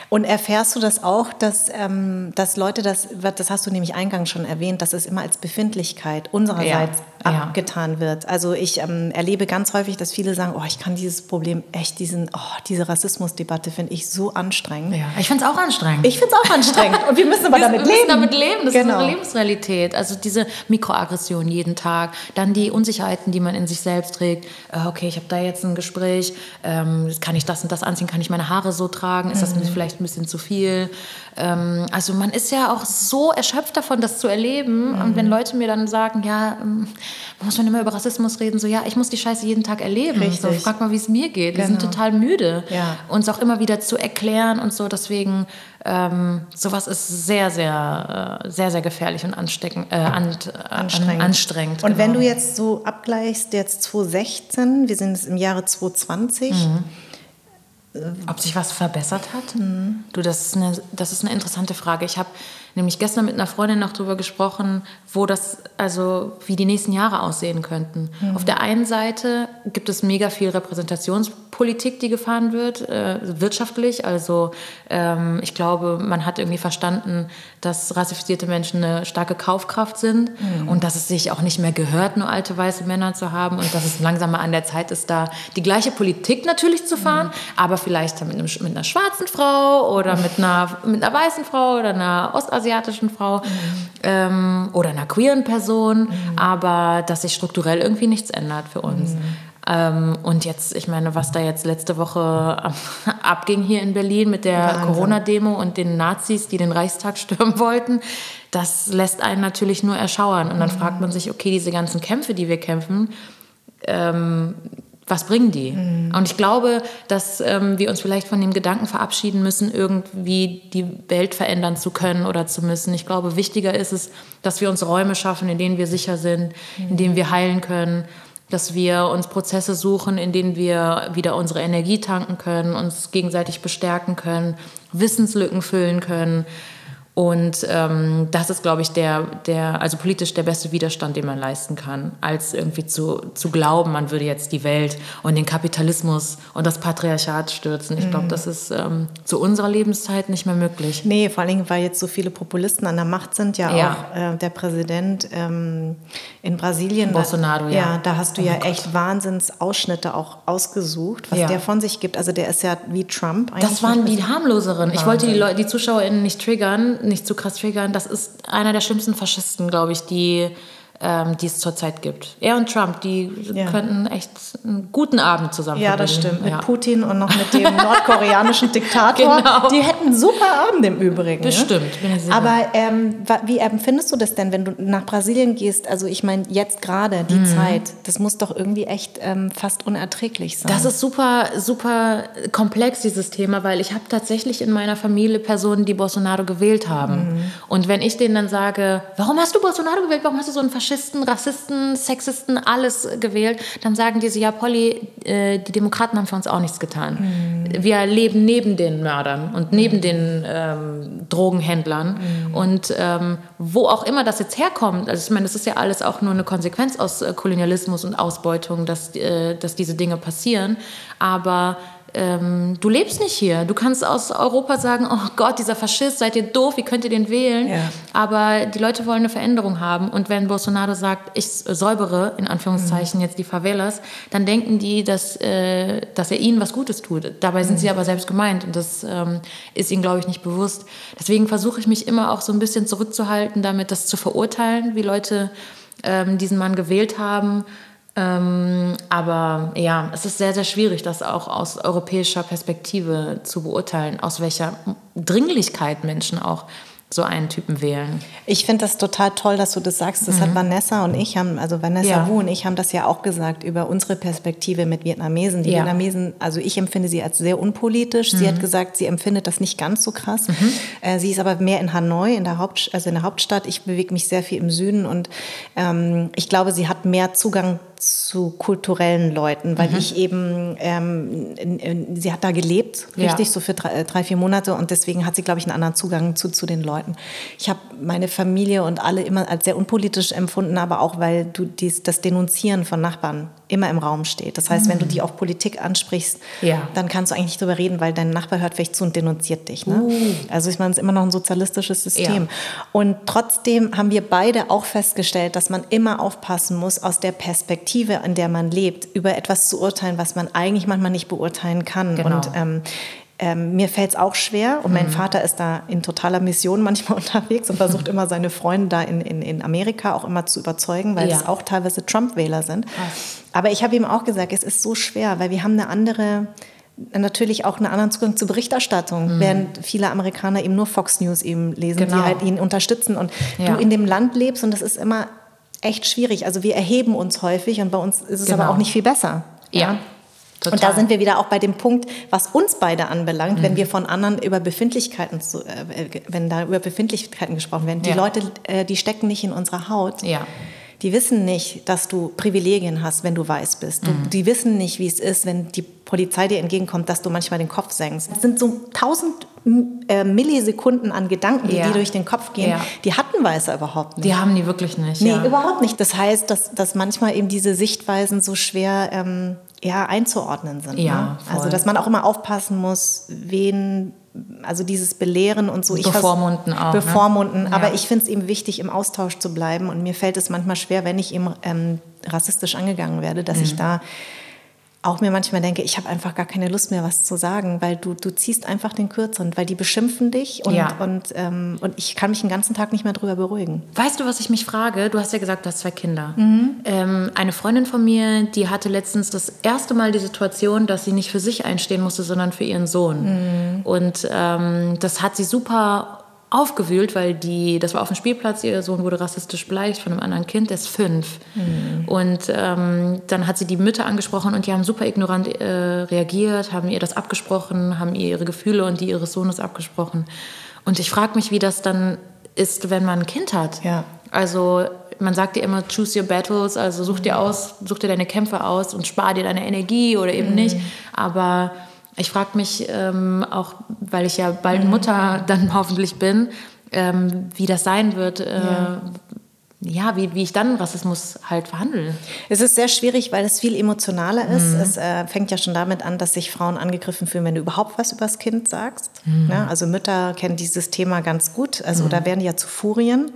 Und erfährst du das auch, dass, ähm, dass Leute das, das hast du nämlich eingangs schon erwähnt, dass es immer als Befindlichkeit unsererseits ja, abgetan ja. wird. Also ich ähm, erlebe ganz häufig, dass viele sagen, oh, ich kann dieses Problem echt, diesen, oh, diese Rassismusdebatte finde ich so anstrengend. Ja, ich finde es auch anstrengend. Ich finde es auch anstrengend. Und wir müssen aber wir damit leben. Wir müssen damit leben, das genau. ist unsere Lebensrealität. Also diese Mikroaggression jeden Tag, dann die Unsicherheiten, die man in sich selbst trägt. Äh, okay, ich habe da jetzt ein Gespräch, ähm, kann ich das und das anziehen, kann ich meine Haare so tragen, ist das mhm. vielleicht ein bisschen zu viel. Ähm, also man ist ja auch so erschöpft davon, das zu erleben. Mhm. Und wenn Leute mir dann sagen, ja, ähm, muss man immer über Rassismus reden, so ja, ich muss die Scheiße jeden Tag erleben. Richtig. So, frag mal, wie es mir geht. Genau. Wir sind genau. total müde, ja. uns auch immer wieder zu erklären und so. Deswegen ähm, sowas ist sehr, sehr, äh, sehr, sehr gefährlich und ansteckend, äh, an, anstrengend. anstrengend. Und genau. wenn du jetzt so abgleichst, jetzt 2016, wir sind jetzt im Jahre 2020. Mhm ob sich was verbessert hat? Mhm. Du, das ist, eine, das ist eine interessante Frage. Ich habe nämlich gestern mit einer Freundin noch darüber gesprochen, wo das, also wie die nächsten Jahre aussehen könnten. Mhm. Auf der einen Seite gibt es mega viel Repräsentationspolitik, die gefahren wird, äh, wirtschaftlich. Also ähm, ich glaube, man hat irgendwie verstanden, dass rassifizierte Menschen eine starke Kaufkraft sind mhm. und dass es sich auch nicht mehr gehört, nur alte weiße Männer zu haben und dass es langsam mal an der Zeit ist, da die gleiche Politik natürlich zu fahren, mhm. aber vielleicht mit, einem, mit, einer schwarzen Frau oder mit einer, mit einer weißen Frau oder einer ostasiatischen Frau mhm. ähm, oder einer queeren Person, mhm. aber dass sich strukturell irgendwie nichts ändert für uns. Mhm. Ähm, und jetzt, ich meine, was da jetzt letzte Woche abging hier in Berlin mit der Corona-Demo und den Nazis, die den Reichstag stürmen wollten, das lässt einen natürlich nur erschauern. Und dann mhm. fragt man sich, okay, diese ganzen Kämpfe, die wir kämpfen, ähm, was bringen die? Mhm. Und ich glaube, dass ähm, wir uns vielleicht von dem Gedanken verabschieden müssen, irgendwie die Welt verändern zu können oder zu müssen. Ich glaube, wichtiger ist es, dass wir uns Räume schaffen, in denen wir sicher sind, mhm. in denen wir heilen können, dass wir uns Prozesse suchen, in denen wir wieder unsere Energie tanken können, uns gegenseitig bestärken können, Wissenslücken füllen können und ähm, das ist, glaube ich, der, der, also politisch der beste Widerstand, den man leisten kann, als irgendwie zu, zu glauben, man würde jetzt die Welt und den Kapitalismus und das Patriarchat stürzen. Ich glaube, mhm. das ist ähm, zu unserer Lebenszeit nicht mehr möglich. Nee, vor allem, weil jetzt so viele Populisten an der Macht sind, ja, ja. auch äh, der Präsident ähm, in Brasilien. Bolsonaro, ja. Ja, da hast du oh ja Gott. echt Wahnsinnsausschnitte auch ausgesucht, was ja. der von sich gibt. Also der ist ja wie Trump eigentlich. Das waren die harmloseren. Ich wollte die, Leute, die ZuschauerInnen nicht triggern nicht zu krass triggern, das ist einer der schlimmsten Faschisten, glaube ich, die ähm, die es zurzeit gibt. Er und Trump, die ja. könnten echt einen guten Abend zusammen Ja, das stimmt. Mit ja. Putin und noch mit dem nordkoreanischen Diktator. Genau. Die hätten einen super Abend im Übrigen. Bestimmt. Ne? Aber ähm, wie empfindest du das denn, wenn du nach Brasilien gehst? Also ich meine, jetzt gerade die mhm. Zeit, das muss doch irgendwie echt ähm, fast unerträglich sein. Das ist super, super komplex, dieses Thema, weil ich habe tatsächlich in meiner Familie Personen, die Bolsonaro gewählt haben. Mhm. Und wenn ich denen dann sage, warum hast du Bolsonaro gewählt? Warum hast du so einen Faschisten Faschisten, Rassisten, Sexisten, alles gewählt, dann sagen die so, ja, Polly, äh, die Demokraten haben für uns auch nichts getan. Mhm. Wir leben neben den Mördern und neben mhm. den ähm, Drogenhändlern. Mhm. Und ähm, wo auch immer das jetzt herkommt, also ich meine, das ist ja alles auch nur eine Konsequenz aus äh, Kolonialismus und Ausbeutung, dass, äh, dass diese Dinge passieren. Aber ähm, du lebst nicht hier. Du kannst aus Europa sagen, oh Gott, dieser Faschist, seid ihr doof, wie könnt ihr den wählen? Ja. Aber die Leute wollen eine Veränderung haben. Und wenn Bolsonaro sagt, ich säubere, in Anführungszeichen, mhm. jetzt die Favelas, dann denken die, dass, äh, dass er ihnen was Gutes tut. Dabei sind mhm. sie aber selbst gemeint und das ähm, ist ihnen, glaube ich, nicht bewusst. Deswegen versuche ich mich immer auch so ein bisschen zurückzuhalten, damit das zu verurteilen, wie Leute ähm, diesen Mann gewählt haben ähm, aber ja, es ist sehr, sehr schwierig, das auch aus europäischer Perspektive zu beurteilen, aus welcher Dringlichkeit Menschen auch so einen Typen wählen. Ich finde das total toll, dass du das sagst. Das mhm. hat Vanessa und ich haben, also Vanessa ja. Wu und ich haben das ja auch gesagt über unsere Perspektive mit Vietnamesen. Die ja. Vietnamesen, also ich empfinde sie als sehr unpolitisch. Mhm. Sie hat gesagt, sie empfindet das nicht ganz so krass. Mhm. Äh, sie ist aber mehr in Hanoi, in der, Haupt, also in der Hauptstadt. Ich bewege mich sehr viel im Süden und ähm, ich glaube, sie hat mehr Zugang zu kulturellen Leuten, weil mhm. ich eben, ähm, in, in, sie hat da gelebt, richtig, ja. so für drei, äh, drei, vier Monate und deswegen hat sie, glaube ich, einen anderen Zugang zu, zu den Leuten. Ich habe meine Familie und alle immer als sehr unpolitisch empfunden, aber auch, weil du dies, das Denunzieren von Nachbarn immer im Raum steht. Das heißt, wenn du mhm. die auf Politik ansprichst, ja. dann kannst du eigentlich nicht drüber reden, weil dein Nachbar hört vielleicht zu und denunziert dich. Ne? Uh. Also ich meine, es ist immer noch ein sozialistisches System. Ja. Und trotzdem haben wir beide auch festgestellt, dass man immer aufpassen muss, aus der Perspektive, in der man lebt, über etwas zu urteilen, was man eigentlich manchmal nicht beurteilen kann. Genau. Und ähm, ähm, mir fällt es auch schwer und mein mhm. Vater ist da in totaler Mission manchmal unterwegs und versucht immer seine Freunde da in, in, in Amerika auch immer zu überzeugen, weil ja. es auch teilweise Trump-Wähler sind. Ach. Aber ich habe ihm auch gesagt, es ist so schwer, weil wir haben eine andere, natürlich auch einen anderen Zugang zur Berichterstattung, mhm. während viele Amerikaner eben nur Fox News eben lesen, genau. die halt ihn unterstützen und ja. du in dem Land lebst und das ist immer echt schwierig. Also wir erheben uns häufig und bei uns ist es genau. aber auch nicht viel besser. ja. ja? Total. Und da sind wir wieder auch bei dem Punkt, was uns beide anbelangt, mhm. wenn wir von anderen über Befindlichkeiten, zu, äh, wenn da über Befindlichkeiten gesprochen werden. Die ja. Leute, äh, die stecken nicht in unserer Haut. Ja. Die wissen nicht, dass du Privilegien hast, wenn du weiß bist. Du, mhm. Die wissen nicht, wie es ist, wenn die Polizei dir entgegenkommt, dass du manchmal den Kopf senkst. Es sind so tausend äh, Millisekunden an Gedanken, die, ja. die durch den Kopf gehen. Ja. Die hatten Weißer überhaupt nicht. Die haben die wirklich nicht. Nee, ja. überhaupt nicht. Das heißt, dass, dass manchmal eben diese Sichtweisen so schwer ähm, ja, einzuordnen sind. Ja, ne? Also, dass man auch immer aufpassen muss, wen also dieses Belehren und so. Ich bevormunden auch. Ne? Bevormunden. Ne? Aber ja. ich finde es eben wichtig, im Austausch zu bleiben. Und mir fällt es manchmal schwer, wenn ich eben ähm, rassistisch angegangen werde, dass mhm. ich da auch mir manchmal denke, ich habe einfach gar keine Lust mehr, was zu sagen, weil du, du ziehst einfach den Kürzeren, weil die beschimpfen dich und, ja. und, ähm, und ich kann mich den ganzen Tag nicht mehr drüber beruhigen. Weißt du, was ich mich frage? Du hast ja gesagt, du hast zwei Kinder. Mhm. Ähm, eine Freundin von mir, die hatte letztens das erste Mal die Situation, dass sie nicht für sich einstehen musste, sondern für ihren Sohn. Mhm. Und ähm, das hat sie super aufgewühlt, weil die, das war auf dem Spielplatz, ihr Sohn wurde rassistisch beleidigt von einem anderen Kind, der ist fünf. Mhm. Und ähm, dann hat sie die Mütter angesprochen und die haben super ignorant äh, reagiert, haben ihr das abgesprochen, haben ihr ihre Gefühle und die ihres Sohnes abgesprochen. Und ich frage mich, wie das dann ist, wenn man ein Kind hat. Ja. Also man sagt dir immer, choose your battles, also such dir aus, such dir deine Kämpfe aus und spar dir deine Energie oder eben mhm. nicht. Aber ich frage mich ähm, auch, weil ich ja bald. Mutter dann hoffentlich bin, ähm, wie das sein wird, äh, ja, wie, wie ich dann Rassismus halt verhandle. Es ist sehr schwierig, weil es viel emotionaler ist. Mhm. Es äh, fängt ja schon damit an, dass sich Frauen angegriffen fühlen, wenn du überhaupt was über das Kind sagst. Mhm. Ja, also Mütter kennen dieses Thema ganz gut. Also mhm. da werden die ja zu Furien.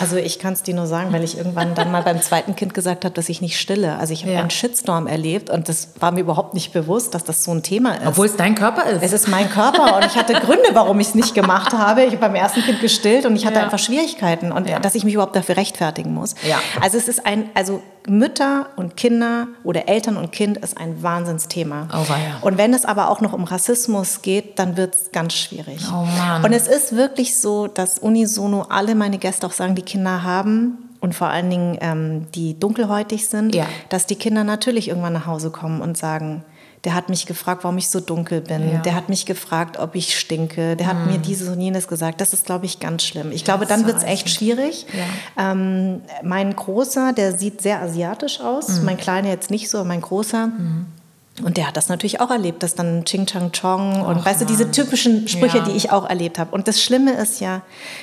Also ich kann es dir nur sagen, weil ich irgendwann dann mal beim zweiten Kind gesagt habe, dass ich nicht stille. Also ich habe ja. einen Shitstorm erlebt und das war mir überhaupt nicht bewusst, dass das so ein Thema ist. Obwohl es dein Körper ist. Es ist mein Körper und ich hatte Gründe, warum ich es nicht gemacht habe. Ich habe beim ersten Kind gestillt und ich hatte ja. einfach Schwierigkeiten und dass ich mich überhaupt dafür rechtfertige rechtfertigen muss. Ja. Also es ist ein, also Mütter und Kinder oder Eltern und Kind ist ein Wahnsinnsthema. Oh, ja. Und wenn es aber auch noch um Rassismus geht, dann wird es ganz schwierig. Oh Mann. Und es ist wirklich so, dass unisono alle meine Gäste auch sagen, die Kinder haben und vor allen Dingen ähm, die dunkelhäutig sind, ja. dass die Kinder natürlich irgendwann nach Hause kommen und sagen, der hat mich gefragt, warum ich so dunkel bin. Ja. Der hat mich gefragt, ob ich stinke. Der hat mm. mir dieses und jenes gesagt. Das ist, glaube ich, ganz schlimm. Ich glaube, dann wird es echt schwierig. Ja. Ähm, mein Großer, der sieht sehr asiatisch aus. Mm. Mein Kleiner jetzt nicht so, aber mein Großer. Mm. Und der hat das natürlich auch erlebt, dass dann Ching Chang Chong und Och, weißt du, diese typischen Sprüche, ja. die ich auch erlebt habe. Und das Schlimme ist ja,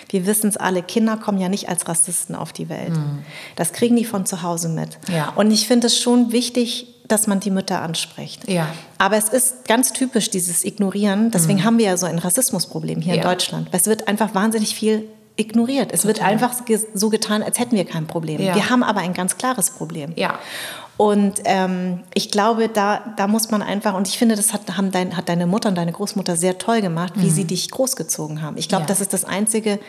wir wissen es alle, Kinder kommen ja nicht als Rassisten auf die Welt. Mhm. Das kriegen die von zu Hause mit. Ja. Und ich finde es schon wichtig, dass man die Mütter anspricht. Ja. Aber es ist ganz typisch, dieses Ignorieren. Deswegen mhm. haben wir ja so ein Rassismusproblem hier ja. in Deutschland. Es wird einfach wahnsinnig viel ignoriert. Es Total. wird einfach so getan, als hätten wir kein Problem. Ja. Wir haben aber ein ganz klares Problem. Ja. Und ähm, ich glaube, da, da muss man einfach, und ich finde, das hat, haben dein, hat deine Mutter und deine Großmutter sehr toll gemacht, wie mhm. sie dich großgezogen haben. Ich glaube, ja. das ist das Einzige,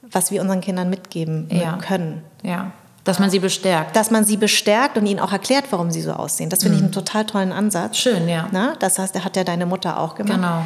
was wir unseren Kindern mitgeben können. Ja. Dass man sie bestärkt. Dass man sie bestärkt und ihnen auch erklärt, warum sie so aussehen. Das finde mhm. ich einen total tollen Ansatz. Schön, ja. Na, das heißt, hat ja deine Mutter auch gemacht. Genau.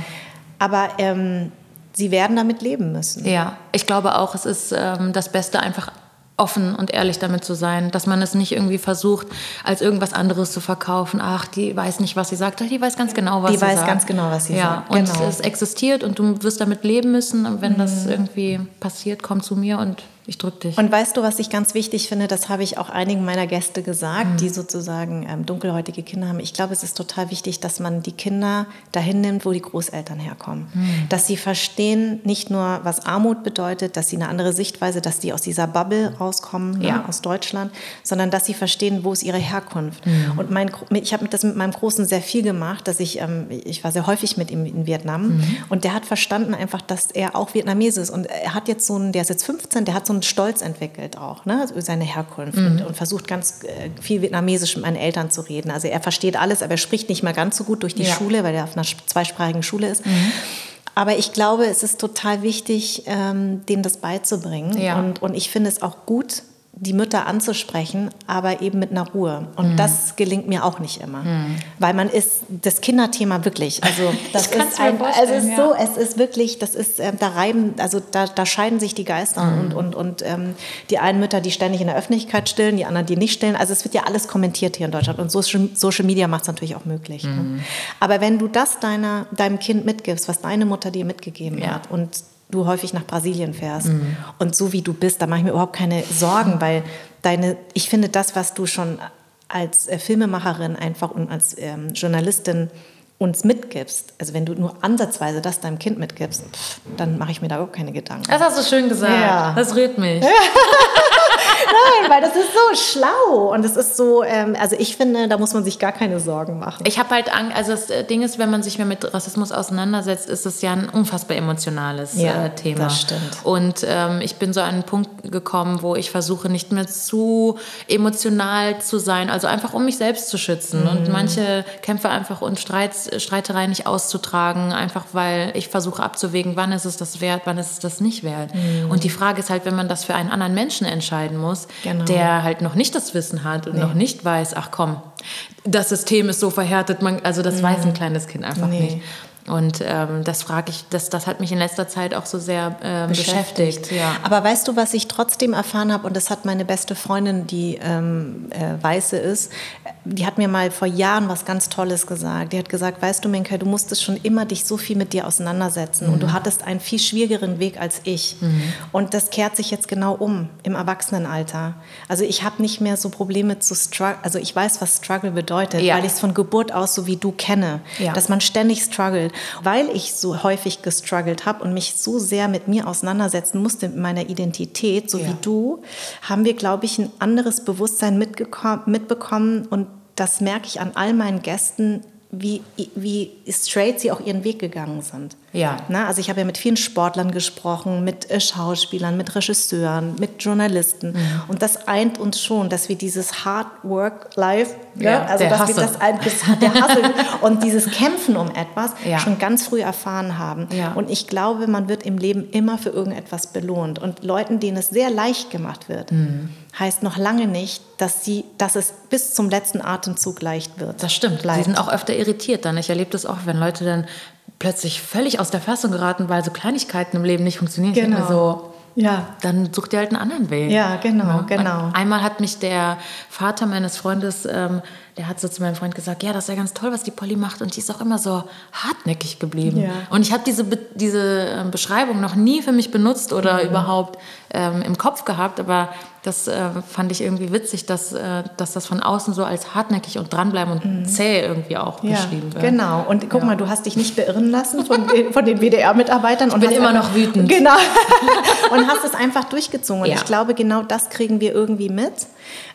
Aber ähm, sie werden damit leben müssen. Ja, ich glaube auch, es ist ähm, das Beste, einfach offen und ehrlich damit zu sein, dass man es nicht irgendwie versucht, als irgendwas anderes zu verkaufen. Ach, die weiß nicht, was sie sagt. Die weiß ganz genau, was die sie sagt. Die weiß ganz genau, was sie ja, sagt. Und genau. es existiert und du wirst damit leben müssen. Und wenn mhm. das irgendwie passiert, komm zu mir und ich drücke dich. Und weißt du, was ich ganz wichtig finde? Das habe ich auch einigen meiner Gäste gesagt, mhm. die sozusagen ähm, dunkelhäutige Kinder haben. Ich glaube, es ist total wichtig, dass man die Kinder dahin nimmt, wo die Großeltern herkommen. Mhm. Dass sie verstehen, nicht nur, was Armut bedeutet, dass sie eine andere Sichtweise, dass die aus dieser Bubble rauskommen, ne, ja. ne, aus Deutschland, sondern dass sie verstehen, wo ist ihre Herkunft. Mhm. Und mein, ich habe das mit meinem Großen sehr viel gemacht, dass ich, ähm, ich war sehr häufig mit ihm in Vietnam mhm. und der hat verstanden einfach, dass er auch Vietnames ist. Und er hat jetzt so einen, der ist jetzt 15, der hat so einen Stolz entwickelt auch, ne, über seine Herkunft mhm. und, und, versucht ganz äh, viel Vietnamesisch mit meinen Eltern zu reden. Also er versteht alles, aber er spricht nicht mehr ganz so gut durch die ja. Schule, weil er auf einer zweisprachigen Schule ist. Mhm. Aber ich glaube, es ist total wichtig, ähm, denen das beizubringen. Ja. Und, und ich finde es auch gut, die Mütter anzusprechen, aber eben mit einer Ruhe. Und mhm. das gelingt mir auch nicht immer, mhm. weil man ist das Kinderthema wirklich. Also das ist ein, also es ist so, es ist wirklich, das ist äh, da reiben, also da, da scheiden sich die Geister mhm. und und und ähm, die einen Mütter, die ständig in der Öffentlichkeit stillen, die anderen, die nicht stillen. Also es wird ja alles kommentiert hier in Deutschland und Social, Social Media macht es natürlich auch möglich. Ne? Mhm. Aber wenn du das deiner deinem Kind mitgibst, was deine Mutter dir mitgegeben ja. hat und du häufig nach Brasilien fährst. Mhm. Und so wie du bist, da mache ich mir überhaupt keine Sorgen, weil deine, ich finde das, was du schon als äh, Filmemacherin einfach und als ähm, Journalistin uns mitgibst, also wenn du nur ansatzweise das deinem Kind mitgibst, pff, dann mache ich mir da überhaupt keine Gedanken. Das hast du schön gesagt. Ja. Das rührt mich. Nein, weil das ist so schlau und es ist so, ähm, also ich finde, da muss man sich gar keine Sorgen machen. Ich habe halt Angst, also das äh, Ding ist, wenn man sich mehr mit Rassismus auseinandersetzt, ist es ja ein unfassbar emotionales ja, äh, Thema. Das stimmt. Und ähm, ich bin so an einen Punkt gekommen, wo ich versuche, nicht mehr zu emotional zu sein, also einfach um mich selbst zu schützen mhm. und manche Kämpfe einfach und Streits, Streitereien nicht auszutragen, einfach weil ich versuche abzuwägen, wann ist es das wert, wann ist es das nicht wert. Mhm. Und die Frage ist halt, wenn man das für einen anderen Menschen entscheiden muss, genau. der halt noch nicht das Wissen hat und nee. noch nicht weiß, ach komm, das System ist so verhärtet, man, also das mhm. weiß ein kleines Kind einfach nee. nicht. Und ähm, das frage ich, das, das hat mich in letzter Zeit auch so sehr äh, beschäftigt. beschäftigt. Ja. Aber weißt du, was ich trotzdem erfahren habe, und das hat meine beste Freundin, die ähm, äh, Weiße ist, die hat mir mal vor Jahren was ganz Tolles gesagt. Die hat gesagt, weißt du, Minka, du musstest schon immer dich so viel mit dir auseinandersetzen mhm. und du mhm. hattest einen viel schwierigeren Weg als ich. Mhm. Und das kehrt sich jetzt genau um im Erwachsenenalter. Also ich habe nicht mehr so Probleme zu struggle, also ich weiß, was Struggle bedeutet, ja. weil ich es von Geburt aus so wie du kenne, ja. dass man ständig struggelt weil ich so häufig gestruggelt habe und mich so sehr mit mir auseinandersetzen musste, mit meiner Identität, so ja. wie du, haben wir, glaube ich, ein anderes Bewusstsein mitbekommen und das merke ich an all meinen Gästen, wie, wie straight sie auch ihren Weg gegangen sind. Ja. Na, also ich habe ja mit vielen Sportlern gesprochen, mit äh, Schauspielern, mit Regisseuren, mit Journalisten. Mhm. Und das eint uns schon, dass wir dieses Hard Work Life, ja, ja also dass Hustle. wir das, das der Hustle und dieses Kämpfen um etwas ja. schon ganz früh erfahren haben. Ja. Und ich glaube, man wird im Leben immer für irgendetwas belohnt. Und Leuten, denen es sehr leicht gemacht wird, mhm. heißt noch lange nicht, dass, sie, dass es bis zum letzten Atemzug leicht wird. Das stimmt. Bleibt. Sie sind auch öfter irritiert dann. Ich erlebe das auch, wenn Leute dann plötzlich völlig aus der Fassung geraten, weil so Kleinigkeiten im Leben nicht funktionieren. Genau. Ich so, ja. Dann sucht ihr halt einen anderen Weg. Ja, genau, ja. genau. Und einmal hat mich der Vater meines Freundes, ähm, der hat so zu meinem Freund gesagt, ja, das ist ja ganz toll, was die Polly macht. Und die ist auch immer so hartnäckig geblieben. Ja. Und ich habe diese, diese ähm, Beschreibung noch nie für mich benutzt oder mhm. überhaupt ähm, im Kopf gehabt, aber das äh, fand ich irgendwie witzig, dass, äh, dass das von außen so als hartnäckig und dranbleiben und mhm. zäh irgendwie auch ja, beschrieben wird. Genau. Und guck ja. mal, du hast dich nicht beirren lassen von den, von den WDR-Mitarbeitern. Ich bin immer noch wütend. Genau. und hast es einfach durchgezogen. Und ja. ich glaube, genau das kriegen wir irgendwie mit.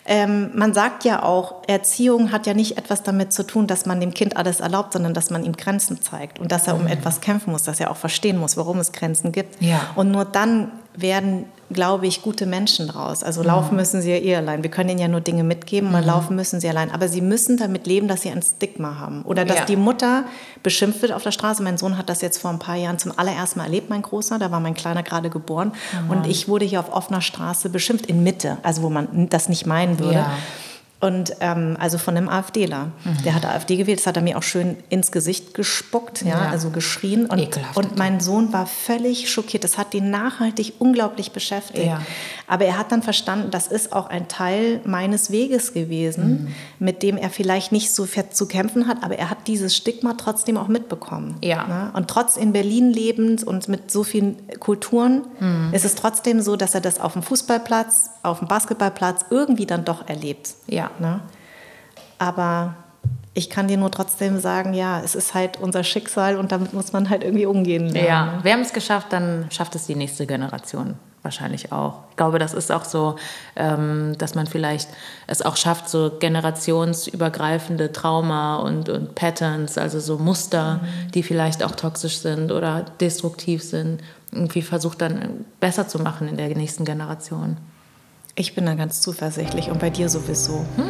Ähm, man sagt ja auch, Erziehung hat ja nicht etwas damit zu tun, dass man dem Kind alles erlaubt, sondern dass man ihm Grenzen zeigt und dass er um mhm. etwas kämpfen muss, dass er auch verstehen muss, warum es Grenzen gibt. Ja. Und nur dann werden, glaube ich, gute Menschen draus. Also mhm. laufen müssen sie ja eh allein. Wir können ihnen ja nur Dinge mitgeben, mhm. laufen müssen sie allein. Aber sie müssen damit leben, dass sie ein Stigma haben. Oder dass ja. die Mutter beschimpft wird auf der Straße. Mein Sohn hat das jetzt vor ein paar Jahren zum allerersten Mal erlebt, mein Großer. Da war mein Kleiner gerade geboren. Mhm. Und ich wurde hier auf offener Straße beschimpft, in Mitte, also wo man das nicht meinen würde. Ja. Und ähm, also von einem AfDler. Mhm. Der hat AfD gewählt, das hat er mir auch schön ins Gesicht gespuckt, ja, ja. also geschrien. Und, und mein Sohn war völlig schockiert. Das hat ihn nachhaltig unglaublich beschäftigt. Ja. Aber er hat dann verstanden, das ist auch ein Teil meines Weges gewesen, mhm. mit dem er vielleicht nicht so fett zu kämpfen hat, aber er hat dieses Stigma trotzdem auch mitbekommen. Ja. Ne? Und trotz in Berlin lebend und mit so vielen Kulturen mhm. ist es trotzdem so, dass er das auf dem Fußballplatz, auf dem Basketballplatz irgendwie dann doch erlebt. Ja. Ne? Aber ich kann dir nur trotzdem sagen, ja, es ist halt unser Schicksal und damit muss man halt irgendwie umgehen. Lernen. Ja, wir haben es geschafft, dann schafft es die nächste Generation wahrscheinlich auch. Ich glaube, das ist auch so, ähm, dass man vielleicht es auch schafft, so generationsübergreifende Trauma und, und Patterns, also so Muster, mhm. die vielleicht auch toxisch sind oder destruktiv sind, irgendwie versucht dann besser zu machen in der nächsten Generation. Ich bin da ganz zuversichtlich und bei dir sowieso. Hm.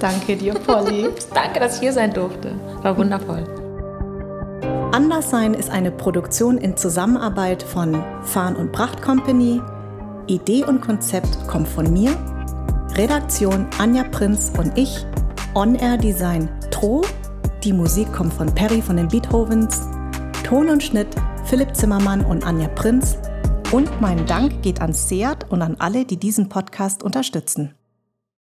Danke dir, Polly. Danke, dass ich hier sein durfte. War wundervoll. Anderssein ist eine Produktion in Zusammenarbeit von Farn und Pracht Company. Idee und Konzept kommt von mir. Redaktion Anja Prinz und ich. On-Air Design Tro. Die Musik kommt von Perry von den Beethovens. Ton und Schnitt Philipp Zimmermann und Anja Prinz. Und mein Dank geht an Seat und an alle, die diesen Podcast unterstützen.